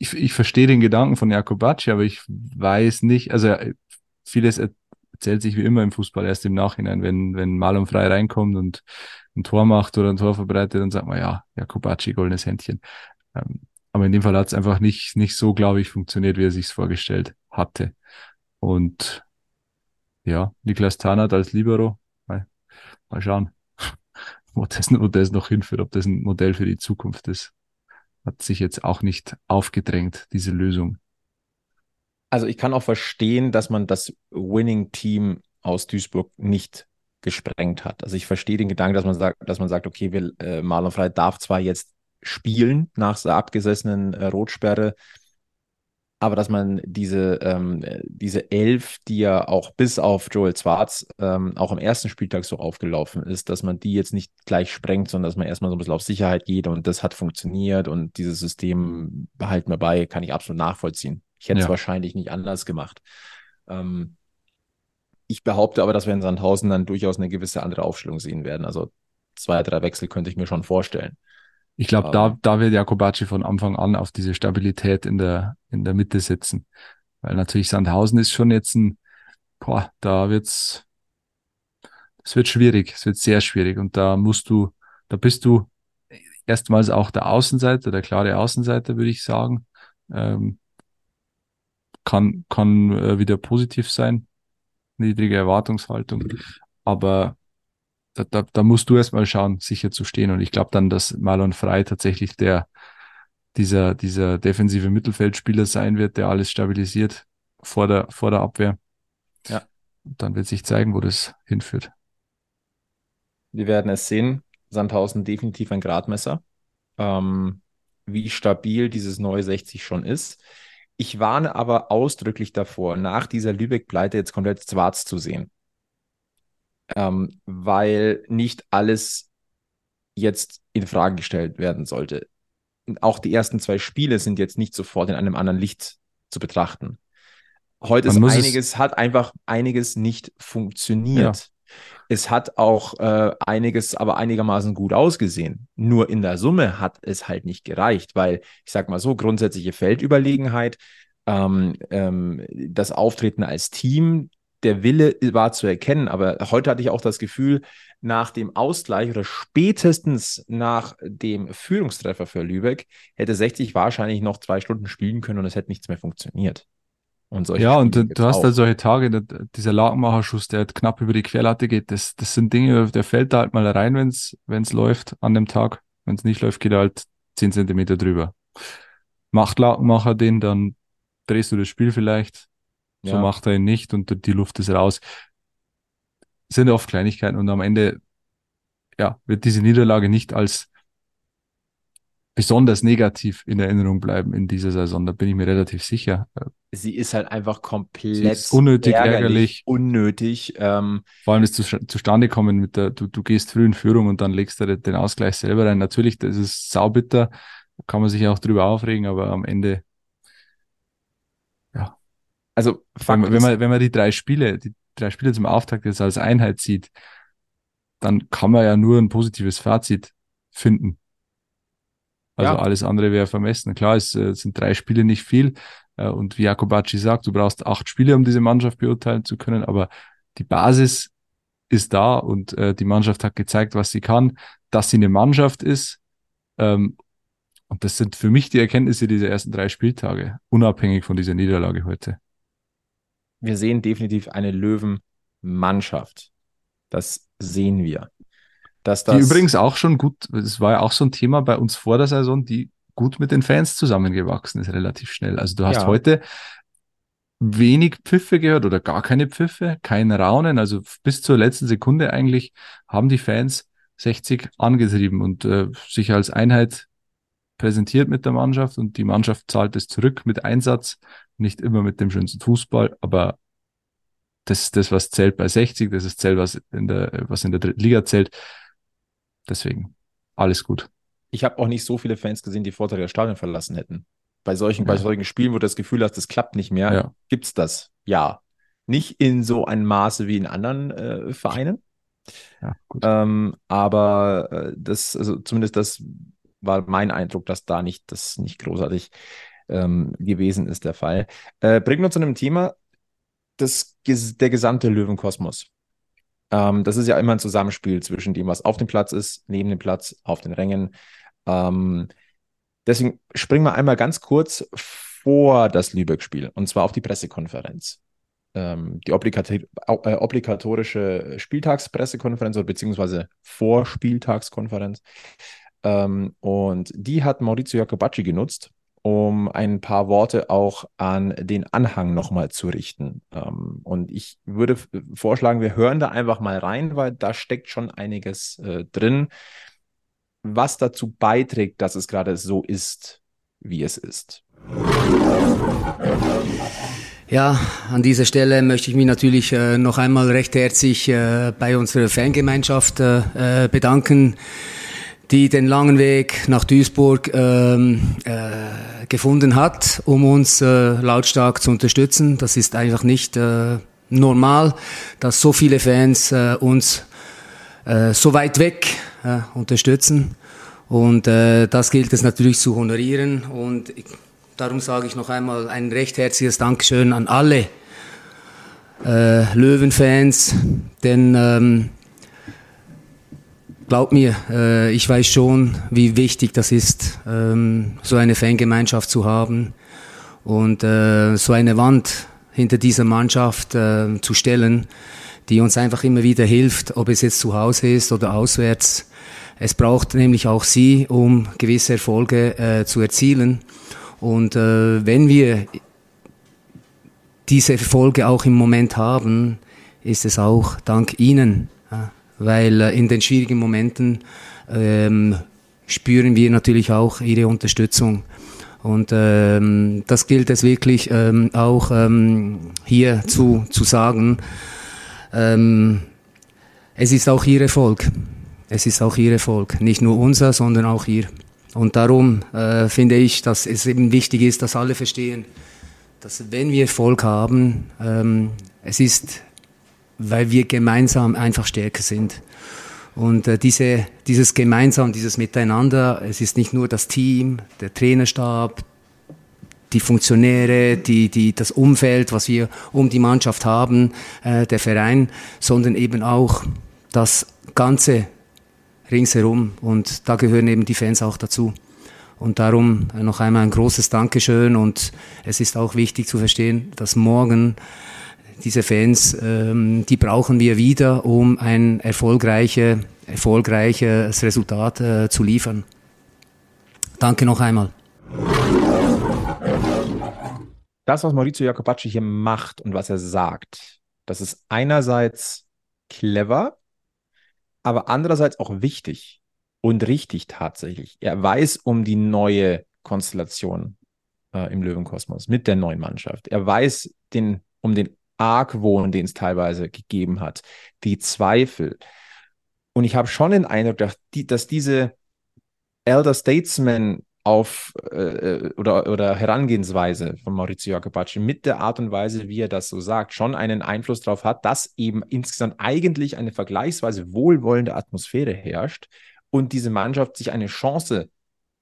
ich, ich verstehe den Gedanken von Jakobacci, aber ich weiß nicht, also vieles erzählt sich wie immer im Fußball erst im Nachhinein, wenn, wenn Malum frei reinkommt und ein Tor macht oder ein Tor verbreitet, dann sagt man, ja, Jakobacci, goldenes Händchen. Ähm, aber in dem Fall hat es einfach nicht, nicht so, glaube ich, funktioniert, wie er sich vorgestellt hatte. Und ja, Niklas Tarnert als Libero, mal, mal schauen, wo das, wo das noch hinführt, ob das ein Modell für die Zukunft ist. Hat sich jetzt auch nicht aufgedrängt, diese Lösung. Also ich kann auch verstehen, dass man das Winning-Team aus Duisburg nicht gesprengt hat. Also ich verstehe den Gedanken, dass man sagt, dass man sagt, okay, wir, äh, Marlon Frey darf zwar jetzt spielen nach der abgesessenen äh, Rotsperre, aber dass man diese, ähm, diese Elf, die ja auch bis auf Joel Zwarz ähm, auch am ersten Spieltag so aufgelaufen ist, dass man die jetzt nicht gleich sprengt, sondern dass man erstmal so ein bisschen auf Sicherheit geht und das hat funktioniert und dieses System behalten wir bei, kann ich absolut nachvollziehen. Ich hätte es ja. wahrscheinlich nicht anders gemacht. Ähm, ich behaupte aber, dass wir in Sandhausen dann durchaus eine gewisse andere Aufstellung sehen werden. Also zwei, drei Wechsel könnte ich mir schon vorstellen. Ich glaube, da, da wird Jakobacci von Anfang an auf diese Stabilität in der, in der Mitte setzen. Weil natürlich Sandhausen ist schon jetzt ein, boah, da wird's, es wird schwierig, es wird sehr schwierig. Und da musst du, da bist du erstmals auch der Außenseiter, der klare Außenseiter, würde ich sagen. Ähm, kann, kann äh, wieder positiv sein. Niedrige Erwartungshaltung. Aber da, da, da musst du erstmal schauen, sicher zu stehen. Und ich glaube dann, dass Marlon Frei tatsächlich der, dieser, dieser defensive Mittelfeldspieler sein wird, der alles stabilisiert vor der, vor der Abwehr. Ja. Und dann wird sich zeigen, wo das hinführt. Wir werden es sehen. Sandhausen definitiv ein Gradmesser. Ähm, wie stabil dieses neue 60 schon ist. Ich warne aber ausdrücklich davor, nach dieser Lübeck-Pleite jetzt komplett schwarz zu sehen ähm, weil nicht alles jetzt in Frage gestellt werden sollte. Auch die ersten zwei Spiele sind jetzt nicht sofort in einem anderen Licht zu betrachten. Heute ist einiges, hat einfach einiges nicht funktioniert. Ja. Es hat auch äh, einiges aber einigermaßen gut ausgesehen. Nur in der Summe hat es halt nicht gereicht, weil ich sag mal so, grundsätzliche Feldüberlegenheit, ähm, ähm, das Auftreten als Team, der Wille war zu erkennen, aber heute hatte ich auch das Gefühl, nach dem Ausgleich oder spätestens nach dem Führungstreffer für Lübeck hätte 60 wahrscheinlich noch zwei Stunden spielen können und es hätte nichts mehr funktioniert. Und ja, und du, du hast halt solche Tage, dieser Lagenmacherschuss, der halt knapp über die Querlatte geht, das, das sind Dinge, der fällt da halt mal rein, wenn es läuft an dem Tag. Wenn es nicht läuft, geht er halt 10 Zentimeter drüber. Macht Lagenmacher den, dann drehst du das Spiel vielleicht, so ja. macht er ihn nicht und die Luft ist raus. Sind oft Kleinigkeiten und am Ende ja, wird diese Niederlage nicht als besonders negativ in Erinnerung bleiben in dieser Saison. Da bin ich mir relativ sicher. Sie ist halt einfach komplett unnötig, ärgerlich, ärgerlich. unnötig. Ähm, Vor allem das zu, zustande kommen mit der, du, du gehst früh in Führung und dann legst du den Ausgleich selber rein. Natürlich, das ist saubitter, kann man sich auch drüber aufregen, aber am Ende also wenn, wenn, man, wenn man die drei Spiele, die drei Spiele zum Auftakt jetzt als Einheit sieht, dann kann man ja nur ein positives Fazit finden. Also ja. alles andere wäre vermessen. Klar, es, es, äh, sind drei Spiele nicht viel. Äh, und wie Jakobacci sagt, du brauchst acht Spiele, um diese Mannschaft beurteilen zu können. Aber die Basis ist da und äh, die Mannschaft hat gezeigt, was sie kann, dass sie eine Mannschaft ist. Ähm, und das sind für mich die Erkenntnisse dieser ersten drei Spieltage, unabhängig von dieser Niederlage heute wir sehen definitiv eine Löwenmannschaft. Das sehen wir. Dass das die übrigens auch schon gut, das war ja auch so ein Thema bei uns vor der Saison, die gut mit den Fans zusammengewachsen ist, relativ schnell. Also du hast ja. heute wenig Pfiffe gehört oder gar keine Pfiffe, kein Raunen. Also bis zur letzten Sekunde eigentlich haben die Fans 60 angetrieben und äh, sich als Einheit präsentiert mit der Mannschaft und die Mannschaft zahlt es zurück mit Einsatz, nicht immer mit dem schönsten Fußball, aber das ist das, was zählt bei 60, das ist zählt, was in der, was in der dritten Liga zählt. Deswegen alles gut. Ich habe auch nicht so viele Fans gesehen, die Vorteile das Stadion verlassen hätten. Bei solchen, ja. bei solchen Spielen, wo du das Gefühl hast, das klappt nicht mehr, ja. gibt's das. Ja. Nicht in so einem Maße wie in anderen äh, Vereinen. Ja. Ähm, aber äh, das, also zumindest das war mein Eindruck, dass da nicht, das nicht großartig ähm, gewesen ist, der Fall. Äh, bringt uns zu einem Thema, das, der gesamte Löwenkosmos. Ähm, das ist ja immer ein Zusammenspiel zwischen dem, was auf dem Platz ist, neben dem Platz, auf den Rängen. Ähm, deswegen springen wir einmal ganz kurz vor das Lübeck-Spiel und zwar auf die Pressekonferenz. Ähm, die obligator äh, obligatorische Spieltagspressekonferenz oder beziehungsweise Vorspieltagskonferenz. Ähm, und die hat Maurizio Jacobacci genutzt, um ein paar Worte auch an den Anhang nochmal zu richten. Ähm, und ich würde vorschlagen, wir hören da einfach mal rein, weil da steckt schon einiges äh, drin, was dazu beiträgt, dass es gerade so ist, wie es ist. Ja, an dieser Stelle möchte ich mich natürlich äh, noch einmal recht herzlich äh, bei unserer Fangemeinschaft äh, bedanken die den langen Weg nach Duisburg ähm, äh, gefunden hat, um uns äh, lautstark zu unterstützen. Das ist einfach nicht äh, normal, dass so viele Fans äh, uns äh, so weit weg äh, unterstützen. Und äh, das gilt es natürlich zu honorieren. Und ich, darum sage ich noch einmal ein recht herzliches Dankeschön an alle äh, Löwenfans, denn ähm, Glaub mir, äh, ich weiß schon, wie wichtig das ist, ähm, so eine Fangemeinschaft zu haben und äh, so eine Wand hinter dieser Mannschaft äh, zu stellen, die uns einfach immer wieder hilft, ob es jetzt zu Hause ist oder auswärts. Es braucht nämlich auch sie, um gewisse Erfolge äh, zu erzielen. Und äh, wenn wir diese Erfolge auch im Moment haben, ist es auch dank Ihnen weil äh, in den schwierigen Momenten ähm, spüren wir natürlich auch ihre Unterstützung. Und ähm, das gilt es wirklich ähm, auch ähm, hier zu, zu sagen. Ähm, es ist auch ihr Erfolg. Es ist auch ihr Erfolg. Nicht nur unser, sondern auch ihr. Und darum äh, finde ich, dass es eben wichtig ist, dass alle verstehen, dass wenn wir Erfolg haben, ähm, es ist weil wir gemeinsam einfach stärker sind. Und äh, diese, dieses Gemeinsam, dieses Miteinander, es ist nicht nur das Team, der Trainerstab, die Funktionäre, die, die, das Umfeld, was wir um die Mannschaft haben, äh, der Verein, sondern eben auch das Ganze ringsherum. Und da gehören eben die Fans auch dazu. Und darum noch einmal ein großes Dankeschön. Und es ist auch wichtig zu verstehen, dass morgen diese Fans, ähm, die brauchen wir wieder, um ein erfolgreiche, erfolgreiches Resultat äh, zu liefern. Danke noch einmal. Das, was Maurizio Jacobacci hier macht und was er sagt, das ist einerseits clever, aber andererseits auch wichtig und richtig tatsächlich. Er weiß um die neue Konstellation äh, im Löwenkosmos mit der neuen Mannschaft. Er weiß den, um den Argwohn, den es teilweise gegeben hat, die Zweifel. Und ich habe schon den Eindruck, dass, die, dass diese Elder Statesmen auf äh, oder, oder Herangehensweise von Maurizio Jacobacci mit der Art und Weise, wie er das so sagt, schon einen Einfluss darauf hat, dass eben insgesamt eigentlich eine vergleichsweise wohlwollende Atmosphäre herrscht und diese Mannschaft sich eine Chance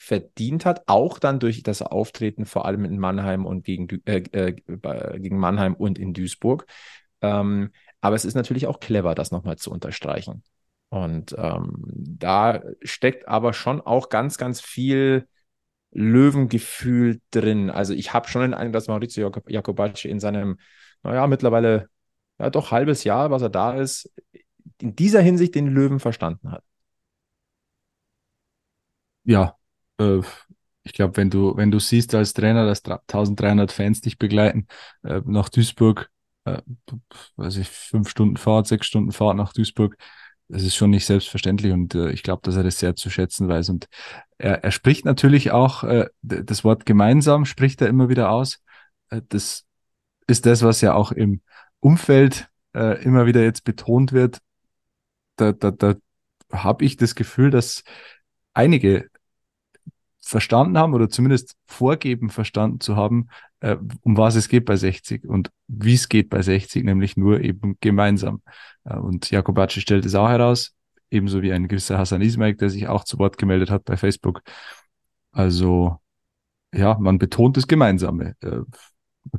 verdient hat, auch dann durch das Auftreten vor allem in Mannheim und gegen, äh, äh, gegen Mannheim und in Duisburg. Ähm, aber es ist natürlich auch clever, das nochmal zu unterstreichen. Und ähm, da steckt aber schon auch ganz, ganz viel Löwengefühl drin. Also ich habe schon den Eindruck, dass Maurizio Jacobacci in seinem, naja, mittlerweile ja doch halbes Jahr, was er da ist, in dieser Hinsicht den Löwen verstanden hat. Ja, äh, ich glaube, wenn du, wenn du siehst als Trainer, dass 1300 Fans dich begleiten, äh, nach Duisburg, äh, weiß ich, fünf Stunden Fahrt, sechs Stunden Fahrt nach Duisburg, das ist schon nicht selbstverständlich und äh, ich glaube, dass er das sehr zu schätzen weiß. Und er, er spricht natürlich auch, äh, das Wort gemeinsam spricht er immer wieder aus. Äh, das ist das, was ja auch im Umfeld äh, immer wieder jetzt betont wird. Da, da, da habe ich das Gefühl, dass einige verstanden haben oder zumindest vorgeben verstanden zu haben, äh, um was es geht bei 60 und wie es geht bei 60, nämlich nur eben gemeinsam. Äh, und Jakobacci stellt es auch heraus, ebenso wie ein gewisser Hassan Ismail, der sich auch zu Wort gemeldet hat bei Facebook. Also ja, man betont das Gemeinsame. Äh,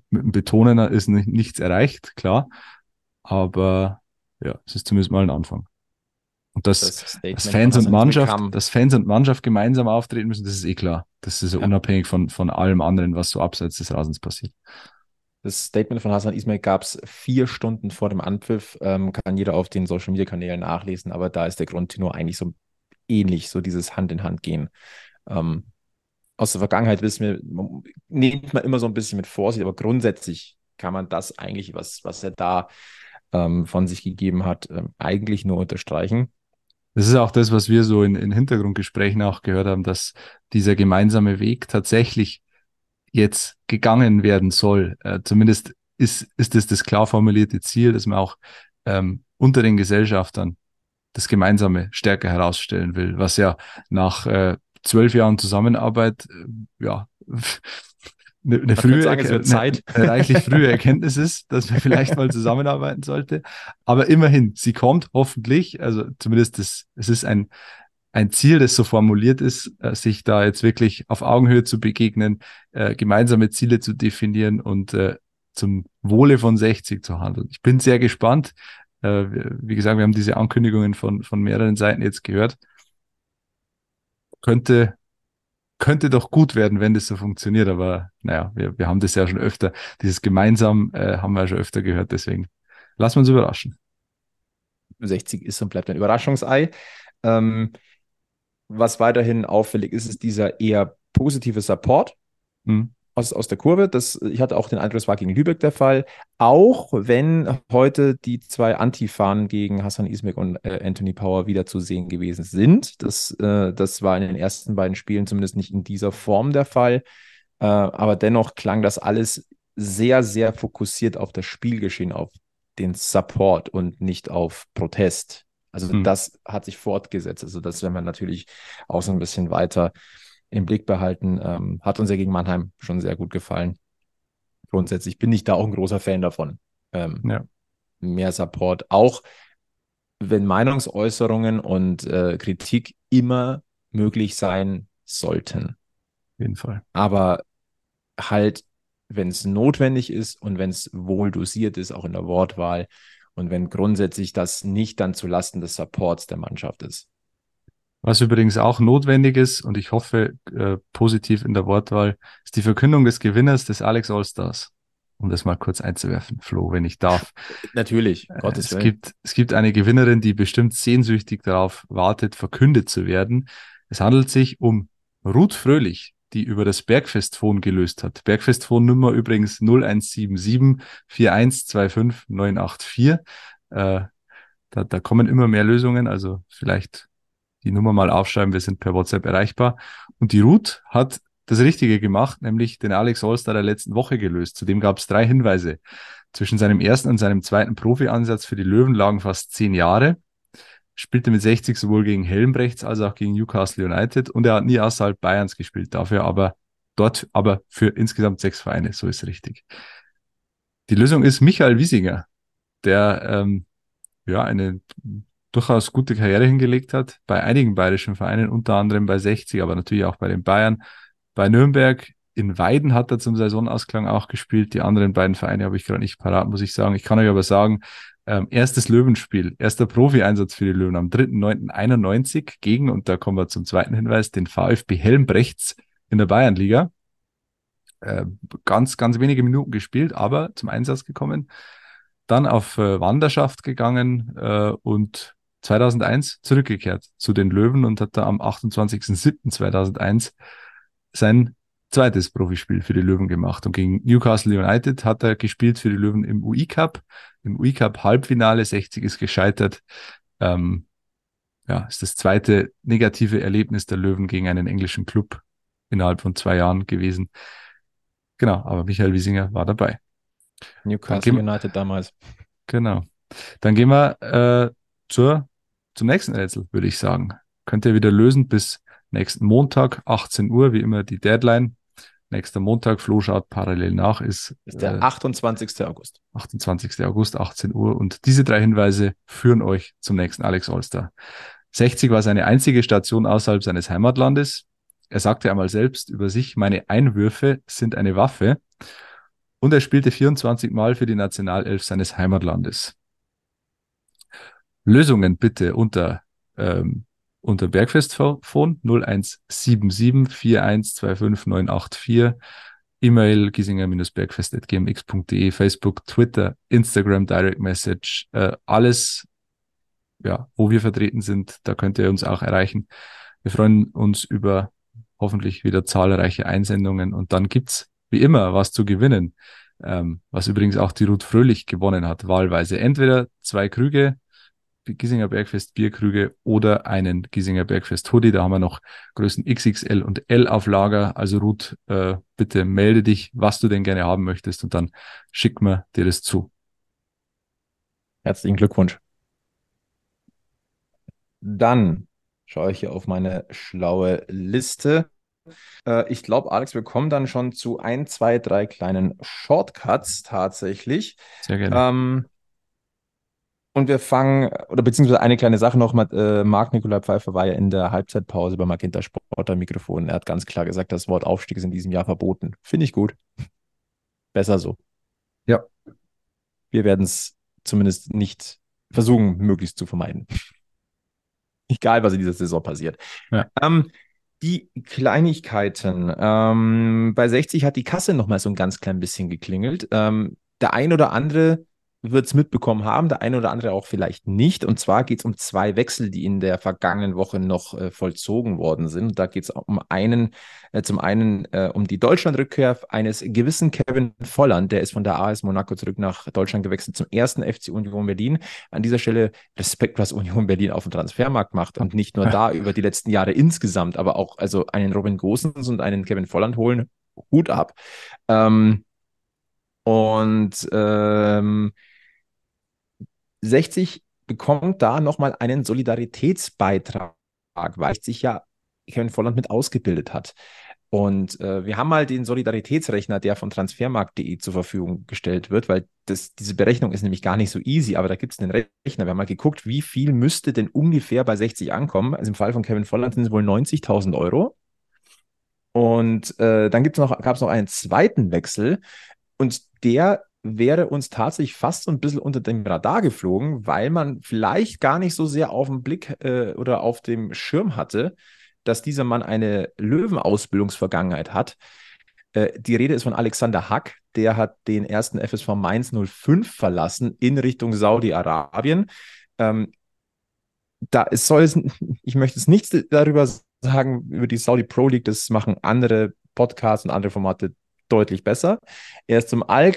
mit dem Betonen ist nicht, nichts erreicht, klar, aber ja, es ist zumindest mal ein Anfang. Und dass, Das dass Fans und Mannschaft, kam- dass Fans und Mannschaft gemeinsam auftreten müssen, das ist eh klar. Das ist ja. Unabhängig von, von allem anderen, was so abseits des Rasens passiert. Das Statement von Hassan Ismail gab es vier Stunden vor dem Anpfiff. Ähm, kann jeder auf den Social Media Kanälen nachlesen, aber da ist der Grundtenor eigentlich so ähnlich, so dieses Hand in Hand gehen. Ähm, aus der Vergangenheit wissen wir, man- nimmt man immer so ein bisschen mit Vorsicht, aber grundsätzlich kann man das eigentlich, was, was er da ähm, von sich gegeben hat, ähm, eigentlich nur unterstreichen. Das ist auch das, was wir so in, in Hintergrundgesprächen auch gehört haben, dass dieser gemeinsame Weg tatsächlich jetzt gegangen werden soll. Äh, zumindest ist, ist es das klar formulierte Ziel, dass man auch ähm, unter den Gesellschaftern das Gemeinsame stärker herausstellen will, was ja nach äh, zwölf Jahren Zusammenarbeit äh, ja eine, eine frühe sagen, eine- Zeit. eine reichlich frühe Erkenntnis ist, dass man vielleicht mal zusammenarbeiten sollte. Aber immerhin, sie kommt hoffentlich, also zumindest das, es ist ein, ein Ziel, das so formuliert ist, äh, sich da jetzt wirklich auf Augenhöhe zu begegnen, äh, gemeinsame Ziele zu definieren und äh, zum Wohle von 60 zu handeln. Ich bin sehr gespannt. Äh, wie gesagt, wir haben diese Ankündigungen von, von mehreren Seiten jetzt gehört. Könnte, könnte doch gut werden, wenn das so funktioniert, aber naja, wir, wir haben das ja schon öfter, dieses gemeinsam äh, haben wir ja schon öfter gehört, deswegen lassen wir uns überraschen. 60 ist und bleibt ein Überraschungsei. Ähm, was weiterhin auffällig ist, ist dieser eher positive Support Hm. Aus, aus der Kurve. Das, ich hatte auch den Eindruck, das war gegen Lübeck der Fall. Auch wenn heute die zwei Antifanen gegen Hassan Ismail und äh, Anthony Power wieder zu sehen gewesen sind. Das, äh, das war in den ersten beiden Spielen zumindest nicht in dieser Form der Fall. Äh, aber dennoch klang das alles sehr, sehr fokussiert auf das Spielgeschehen, auf den Support und nicht auf Protest. Also Hm. das hat sich fortgesetzt. Also das werden wir natürlich auch so ein bisschen weiter im Blick behalten. Ähm, hat uns ja gegen Mannheim schon sehr gut gefallen. Grundsätzlich bin ich da auch ein großer Fan davon. Ähm, Ja. Mehr Support, auch wenn Meinungsäußerungen und äh, Kritik immer möglich sein sollten. Auf jeden Fall. Aber halt, wenn es notwendig ist und wenn es wohl dosiert ist, auch in der Wortwahl und wenn grundsätzlich das nicht dann zulasten des Supports der Mannschaft ist. Was übrigens auch notwendig ist, und ich hoffe äh, positiv in der Wortwahl, ist die Verkündung des Gewinners des Alex Allstars. Um das mal kurz einzuwerfen, Flo, wenn ich darf. Natürlich, Äh, Gottes es Willen. gibt, es gibt eine Gewinnerin, die bestimmt sehnsüchtig darauf wartet, verkündet zu werden. Es handelt sich um Ruth Fröhlich, die über das Bergfestphone gelöst hat. Bergfestphone-Nummer übrigens 0177 4125 984. Äh, da, da kommen immer mehr Lösungen, also vielleicht die Nummer mal aufschreiben, wir sind per WhatsApp erreichbar. Und die Ruth hat das Richtige gemacht, nämlich den Alex Allstar der letzten Woche gelöst. Zudem gab es drei Hinweise. Zwischen seinem ersten und seinem zweiten Profi-Ansatz für die Löwen lagen fast zehn Jahre. Spielte mit 60 sowohl gegen Helmbrechts als auch gegen Newcastle United und er hat nie außerhalb Bayerns gespielt, dafür aber dort aber für insgesamt sechs Vereine, so ist richtig. Die Lösung ist Michael Wiesinger, der ähm, ja eine durchaus gute Karriere hingelegt hat, bei einigen bayerischen Vereinen, unter anderem bei 60, aber natürlich auch bei den Bayern. Bei Nürnberg, in Weiden hat er zum Saisonausklang auch gespielt. Die anderen beiden Vereine habe ich gerade nicht parat, muss ich sagen. Ich kann euch aber sagen, ähm, erstes Löwenspiel, erster Profi-Einsatz für die Löwen am 3.9.91 gegen, und da kommen wir zum zweiten Hinweis, den VfB Helmbrechts in der Bayernliga. Äh, ganz, ganz wenige Minuten gespielt, aber zum Einsatz gekommen. Dann auf äh, Wanderschaft gegangen äh, und 2001 zurückgekehrt zu den Löwen und hat da am 28.07.2001 sein zweites Profispiel für die Löwen gemacht. Und gegen Newcastle United hat er gespielt für die Löwen im UI Cup. Im UI Cup Halbfinale, 60 ist gescheitert. Ähm, ja, ist das zweite negative Erlebnis der Löwen gegen einen englischen Club innerhalb von zwei Jahren gewesen. Genau, aber Michael Wiesinger war dabei. Newcastle gehen- United damals. Genau. Dann gehen wir äh, zur, zum nächsten Rätsel, würde ich sagen. Könnt ihr wieder lösen bis nächsten Montag, 18 Uhr, wie immer die Deadline. Nächster Montag, Flo schaut parallel nach, ist, Ist der äh, 28. August. 28. August, 18 Uhr. Und diese drei Hinweise führen euch zum nächsten Alex Allstar. 60 war seine einzige Station außerhalb seines Heimatlandes. Er sagte einmal selbst über sich, meine Einwürfe sind eine Waffe. Und er spielte 24 Mal für die Nationalelf seines Heimatlandes. Lösungen bitte unter, ähm, unter Bergfestphone 0177 4125984 E-Mail giesinger-bergfest.gmx.de, Facebook, Twitter, Instagram, Direct Message, äh, alles, ja, wo wir vertreten sind, da könnt ihr uns auch erreichen. Wir freuen uns über hoffentlich wieder zahlreiche Einsendungen und dann gibt's wie immer was zu gewinnen, ähm, was übrigens auch die Ruth Fröhlich gewonnen hat, wahlweise. Entweder zwei Krüge Giesinger Bergfest Bierkrüge oder einen Giesinger Bergfest Hoodie. Da haben wir noch Größen XXL und L auf Lager. Also Ruth, äh, bitte melde dich, was du denn gerne haben möchtest und dann schick mir dir das zu. Herzlichen Glückwunsch. Dann schaue ich hier auf meine schlaue Liste. Äh, ich glaube, Alex, wir kommen dann schon zu ein, zwei, drei kleinen Shortcuts tatsächlich. Sehr gerne. Ähm, und wir fangen, oder beziehungsweise eine kleine Sache noch, äh, Marc Nikolai Pfeiffer war ja in der Halbzeitpause bei Magenta Sport am Mikrofon. Er hat ganz klar gesagt, das Wort Aufstieg ist in diesem Jahr verboten. Finde ich gut. Besser so. Ja. Wir werden es zumindest nicht versuchen, möglichst zu vermeiden. Egal, was in dieser Saison passiert. Ja. Ähm, die Kleinigkeiten. Ähm, bei 60 hat die Kasse nochmal so ein ganz klein bisschen geklingelt. Ähm, der ein oder andere wird es mitbekommen haben, der eine oder andere auch vielleicht nicht. Und zwar geht es um zwei Wechsel, die in der vergangenen Woche noch äh, vollzogen worden sind. Da geht es um einen, äh, zum einen äh, um die Deutschlandrückkehr eines gewissen Kevin Volland, der ist von der AS Monaco zurück nach Deutschland gewechselt zum ersten FC Union Berlin. An dieser Stelle Respekt, was Union Berlin auf dem Transfermarkt macht und nicht nur da über die letzten Jahre insgesamt, aber auch also einen Robin Gosens und einen Kevin Volland holen. Hut ab. Ähm, und ähm, 60 bekommt da nochmal einen Solidaritätsbeitrag, weil sich ja Kevin Volland mit ausgebildet hat. Und äh, wir haben mal den Solidaritätsrechner, der von transfermarkt.de zur Verfügung gestellt wird, weil das, diese Berechnung ist nämlich gar nicht so easy, aber da gibt es einen Rechner. Wir haben mal geguckt, wie viel müsste denn ungefähr bei 60 ankommen. Also im Fall von Kevin Volland sind es wohl 90.000 Euro. Und äh, dann noch, gab es noch einen zweiten Wechsel und der wäre uns tatsächlich fast so ein bisschen unter dem Radar geflogen, weil man vielleicht gar nicht so sehr auf dem Blick äh, oder auf dem Schirm hatte, dass dieser Mann eine Löwenausbildungsvergangenheit hat. Äh, die Rede ist von Alexander Hack, der hat den ersten FSV Mainz 05 verlassen in Richtung Saudi-Arabien. Ähm, da es soll es, ich möchte es nichts darüber sagen, über die Saudi Pro League, das machen andere Podcasts und andere Formate deutlich besser. Er ist zum Al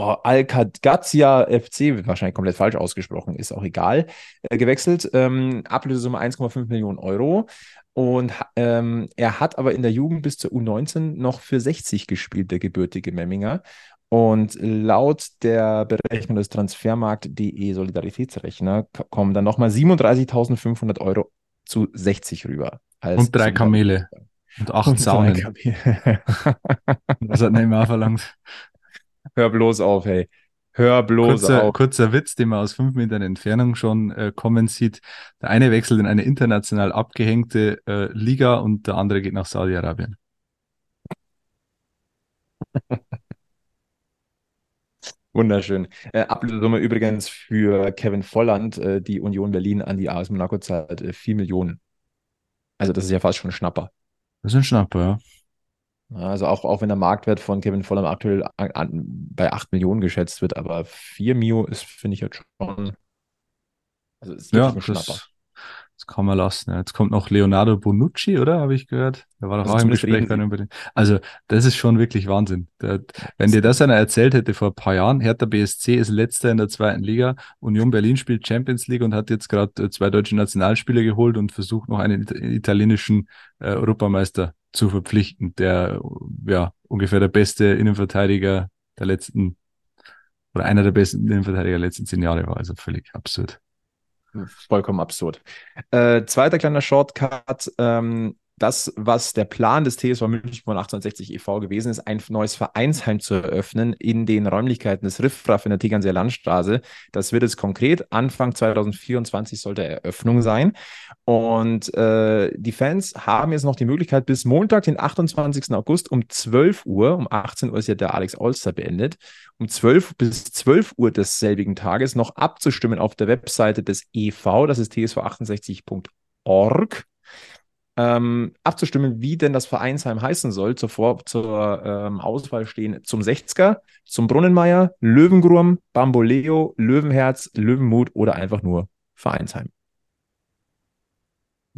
oh, Alcagazia FC, wahrscheinlich komplett falsch ausgesprochen, ist auch egal, äh, gewechselt. Ähm, Ablösesumme 1,5 Millionen Euro. Und ähm, er hat aber in der Jugend bis zur U19 noch für 60 gespielt, der gebürtige Memminger. Und laut der Berechnung des Transfermarkt.de Solidaritätsrechner kommen dann nochmal 37.500 Euro zu 60 rüber. Und drei Kamele. Und acht Saunen. das hat Neymar verlangt. Hör bloß auf, hey. Hör bloß kurzer, auf. Kurzer Witz, den man aus fünf Metern Entfernung schon äh, kommen sieht. Der eine wechselt in eine international abgehängte äh, Liga und der andere geht nach Saudi-Arabien. Wunderschön. Äh, Ablösesumme übrigens für Kevin Volland, äh, die Union Berlin an die AS Monaco zahlt, äh, 4 Millionen. Also das ist ja fast schon ein Schnapper. Das ist ein Schnapper, ja. Also auch, auch wenn der Marktwert von Kevin Volland aktuell an, an, bei 8 Millionen geschätzt wird, aber 4 Mio ist, finde ich jetzt schon. Also ist ja, ein Schnapper. Das, das kann man lassen. Jetzt kommt noch Leonardo Bonucci, oder? Habe ich gehört. Der war doch also auch im Gespräch. Über Also, das ist schon wirklich Wahnsinn. Der, wenn dir das einer erzählt hätte vor ein paar Jahren, Hertha BSC ist letzter in der zweiten Liga, Union Berlin spielt Champions League und hat jetzt gerade äh, zwei deutsche Nationalspieler geholt und versucht noch einen italienischen äh, Europameister zu verpflichten, der ja ungefähr der beste Innenverteidiger der letzten oder einer der besten Innenverteidiger der letzten zehn Jahre war. Also völlig absurd. Vollkommen absurd. Äh, zweiter kleiner Shortcut. Ähm, das, was der Plan des TSV München von 1860 e.V. gewesen ist, ein neues Vereinsheim zu eröffnen in den Räumlichkeiten des Riffraff in der Tegernseer Landstraße. Das wird jetzt konkret. Anfang 2024 sollte Eröffnung sein. Und äh, die Fans haben jetzt noch die Möglichkeit, bis Montag, den 28. August um 12 Uhr, um 18 Uhr ist ja der Alex Olster beendet, um 12 bis 12 Uhr desselbigen Tages noch abzustimmen auf der Webseite des EV, das ist tsv68.org ähm, abzustimmen, wie denn das Vereinsheim heißen soll. Zuvor zur ähm, Auswahl stehen zum 60er, zum Brunnenmeier, Löwengurm, Bamboleo, Löwenherz, Löwenmut oder einfach nur Vereinsheim.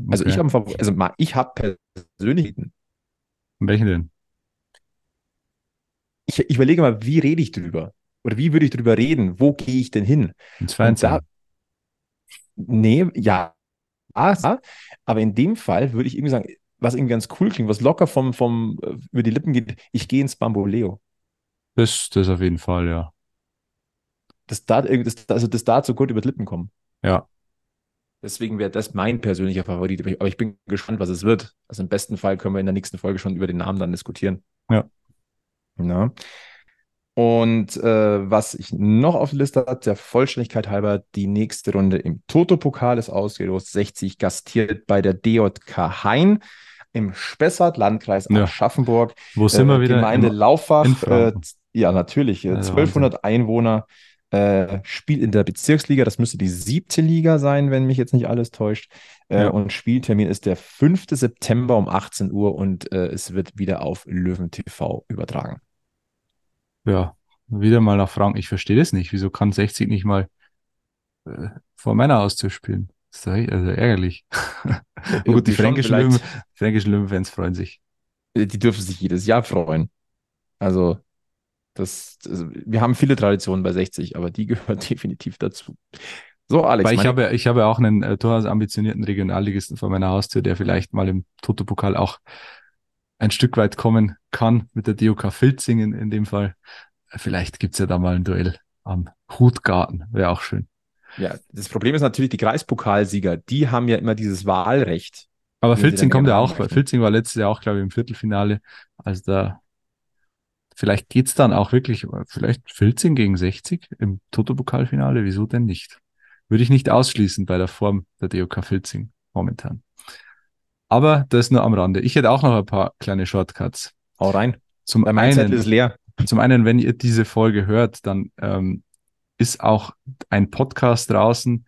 Also okay. ich habe also ich habe persönlich. Welchen denn? Ich, ich, überlege mal, wie rede ich drüber? Oder wie würde ich drüber reden? Wo gehe ich denn hin? Ins Vereinsheim. Nee, ja, aber in dem Fall würde ich irgendwie sagen, was irgendwie ganz cool klingt, was locker vom, vom, äh, über die Lippen geht, ich gehe ins Bamboleo. Das, das auf jeden Fall, ja. Das da, das, also das da so gut über die Lippen kommen. Ja. Deswegen wäre das mein persönlicher Favorit. Aber ich bin gespannt, was es wird. Also im besten Fall können wir in der nächsten Folge schon über den Namen dann diskutieren. Ja. Ja. Und äh, was ich noch auf der Liste habe, der Vollständigkeit halber, die nächste Runde im Toto-Pokal ist ausgelost. 60 gastiert bei der DJK Hain im Spessart, Landkreis ja. Aschaffenburg. Wo sind äh, wir wieder? Gemeinde Im, Lauffach. Äh, ja, natürlich. Ja, 1200 Wahnsinn. Einwohner. Äh, spielt in der Bezirksliga. Das müsste die siebte Liga sein, wenn mich jetzt nicht alles täuscht. Äh, ja. Und Spieltermin ist der 5. September um 18 Uhr und äh, es wird wieder auf Löwen TV übertragen ja, wieder mal nach Frank. Ich verstehe das nicht. Wieso kann 60 nicht mal äh, vor meiner Haustür spielen? Das ist also ärgerlich. gut, die fränkischen, Löwen, fränkischen Löwenfans freuen sich. Äh, die dürfen sich jedes Jahr freuen. Also, das, also wir haben viele Traditionen bei 60, aber die gehört definitiv dazu. So, Alex. Weil ich habe, ich habe auch einen äh, durchaus ambitionierten Regionalligisten vor meiner Haustür, der vielleicht mal im Toto-Pokal auch ein Stück weit kommen kann mit der DOK Filzing in, in dem Fall. Vielleicht gibt's ja da mal ein Duell am Hutgarten, wäre auch schön. Ja, das Problem ist natürlich, die Kreispokalsieger, die haben ja immer dieses Wahlrecht. Aber Filzing kommt ja auch, Filzing war letztes Jahr auch, glaube ich, im Viertelfinale. Also da, vielleicht geht's dann auch wirklich, vielleicht Filzing gegen 60 im Toto-Pokalfinale, wieso denn nicht? Würde ich nicht ausschließen bei der Form der DOK Filzing momentan. Aber das nur am Rande. Ich hätte auch noch ein paar kleine Shortcuts. Hau rein. Zum Weil einen, ist leer. Zum einen, wenn ihr diese Folge hört, dann ähm, ist auch ein Podcast draußen,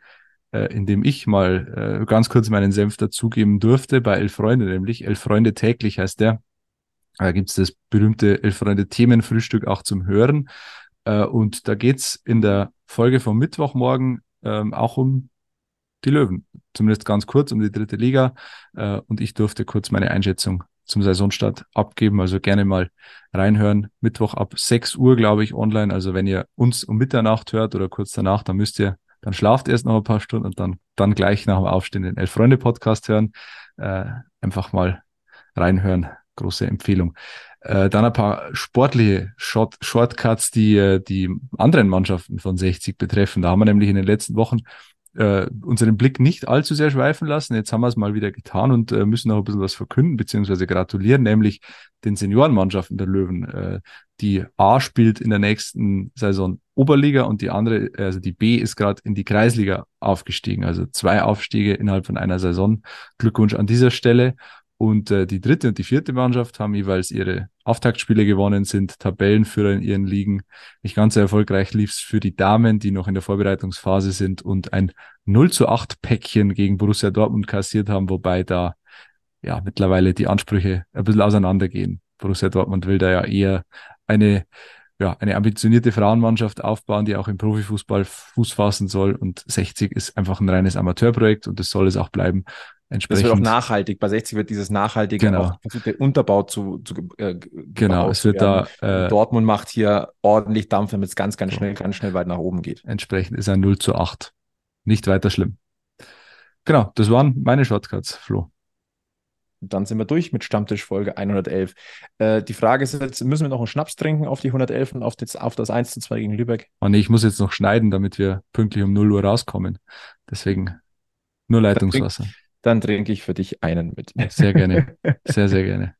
äh, in dem ich mal äh, ganz kurz meinen Senf dazugeben durfte, bei Elf Freunde, nämlich Elf Freunde täglich heißt der. Da gibt's das berühmte Elf Freunde Themenfrühstück auch zum Hören. Äh, und da geht's in der Folge vom Mittwochmorgen ähm, auch um die Löwen. Zumindest ganz kurz um die dritte Liga. Äh, und ich durfte kurz meine Einschätzung zum Saisonstart abgeben. Also gerne mal reinhören. Mittwoch ab 6 Uhr, glaube ich, online. Also wenn ihr uns um Mitternacht hört oder kurz danach, dann müsst ihr, dann schlaft erst noch ein paar Stunden und dann, dann gleich nach dem Aufstehen den Elf-Freunde-Podcast hören. Äh, einfach mal reinhören. Große Empfehlung. Äh, dann ein paar sportliche Short Shortcuts, die äh, die anderen Mannschaften von 60 betreffen. Da haben wir nämlich in den letzten Wochen äh, unseren Blick nicht allzu sehr schweifen lassen. Jetzt haben wir es mal wieder getan und äh, müssen noch ein bisschen was verkünden, beziehungsweise gratulieren, nämlich den Seniorenmannschaften der Löwen. Äh, die A spielt in der nächsten Saison Oberliga und die andere, also die B ist gerade in die Kreisliga aufgestiegen. Also zwei Aufstiege innerhalb von einer Saison. Glückwunsch an dieser Stelle. Und äh, die dritte und die vierte Mannschaft haben jeweils ihre Auftaktspiele gewonnen, sind Tabellenführer in ihren Ligen. Nicht ganz so erfolgreich lief es für die Damen, die noch in der Vorbereitungsphase sind und ein 0 zu 8 Päckchen gegen Borussia Dortmund kassiert haben, wobei da ja mittlerweile die Ansprüche ein bisschen auseinandergehen. Borussia Dortmund will da ja eher eine ja, eine ambitionierte Frauenmannschaft aufbauen, die auch im Profifußball Fuß fassen soll. Und 60 ist einfach ein reines Amateurprojekt und das soll es auch bleiben. Entsprechend. Das wird auch nachhaltig. Bei 60 wird dieses nachhaltige genau. auch versucht, der Unterbau zu, zu äh, Genau, es wird da. Äh, Dortmund macht hier ordentlich Dampf, damit es ganz, ganz schnell, ganz schnell weit nach oben geht. Entsprechend ist ein 0 zu 8. Nicht weiter schlimm. Genau, das waren meine Shortcuts, Flo. Dann sind wir durch mit Stammtisch Folge 111. Äh, die Frage ist jetzt, müssen wir noch einen Schnaps trinken auf die 111 und auf das, auf das 1 zu 2 gegen Lübeck? Oh nee, ich muss jetzt noch schneiden, damit wir pünktlich um 0 Uhr rauskommen. Deswegen nur Leitungswasser. Dann trinke ich für dich einen mit. Sehr gerne. Sehr, sehr gerne.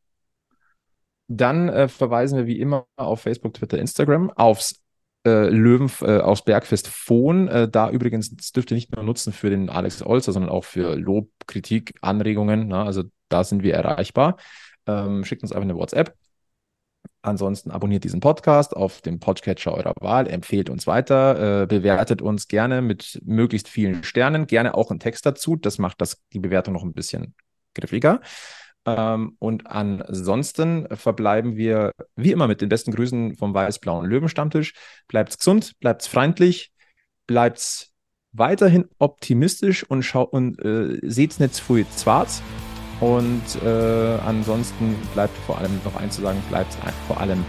Dann äh, verweisen wir wie immer auf Facebook, Twitter, Instagram, aufs äh, Löwen, äh, aufs Bergfest Fohn. Äh, da übrigens, das dürft ihr nicht nur nutzen für den Alex Olzer, sondern auch für Lob, Kritik, Anregungen. Na, also da sind wir erreichbar. Ähm, schickt uns einfach eine WhatsApp. Ansonsten abonniert diesen Podcast auf dem Podcatcher eurer Wahl, empfehlt uns weiter, äh, bewertet uns gerne mit möglichst vielen Sternen, gerne auch einen Text dazu. Das macht das, die Bewertung noch ein bisschen griffiger. Ähm, und ansonsten verbleiben wir wie immer mit den besten Grüßen vom weiß-blauen Löwenstammtisch. Bleibt's gesund, bleibt's freundlich, bleibt's weiterhin optimistisch und, und äh, seht's nicht zu schwarz. Und äh, ansonsten bleibt vor allem noch eins zu sagen, bleibt vor allem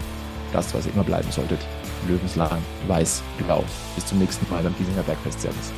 das, was ihr immer bleiben solltet. Löwenslang, weiß, blau. Bis zum nächsten Mal beim Giesinger Bergfest. Servus.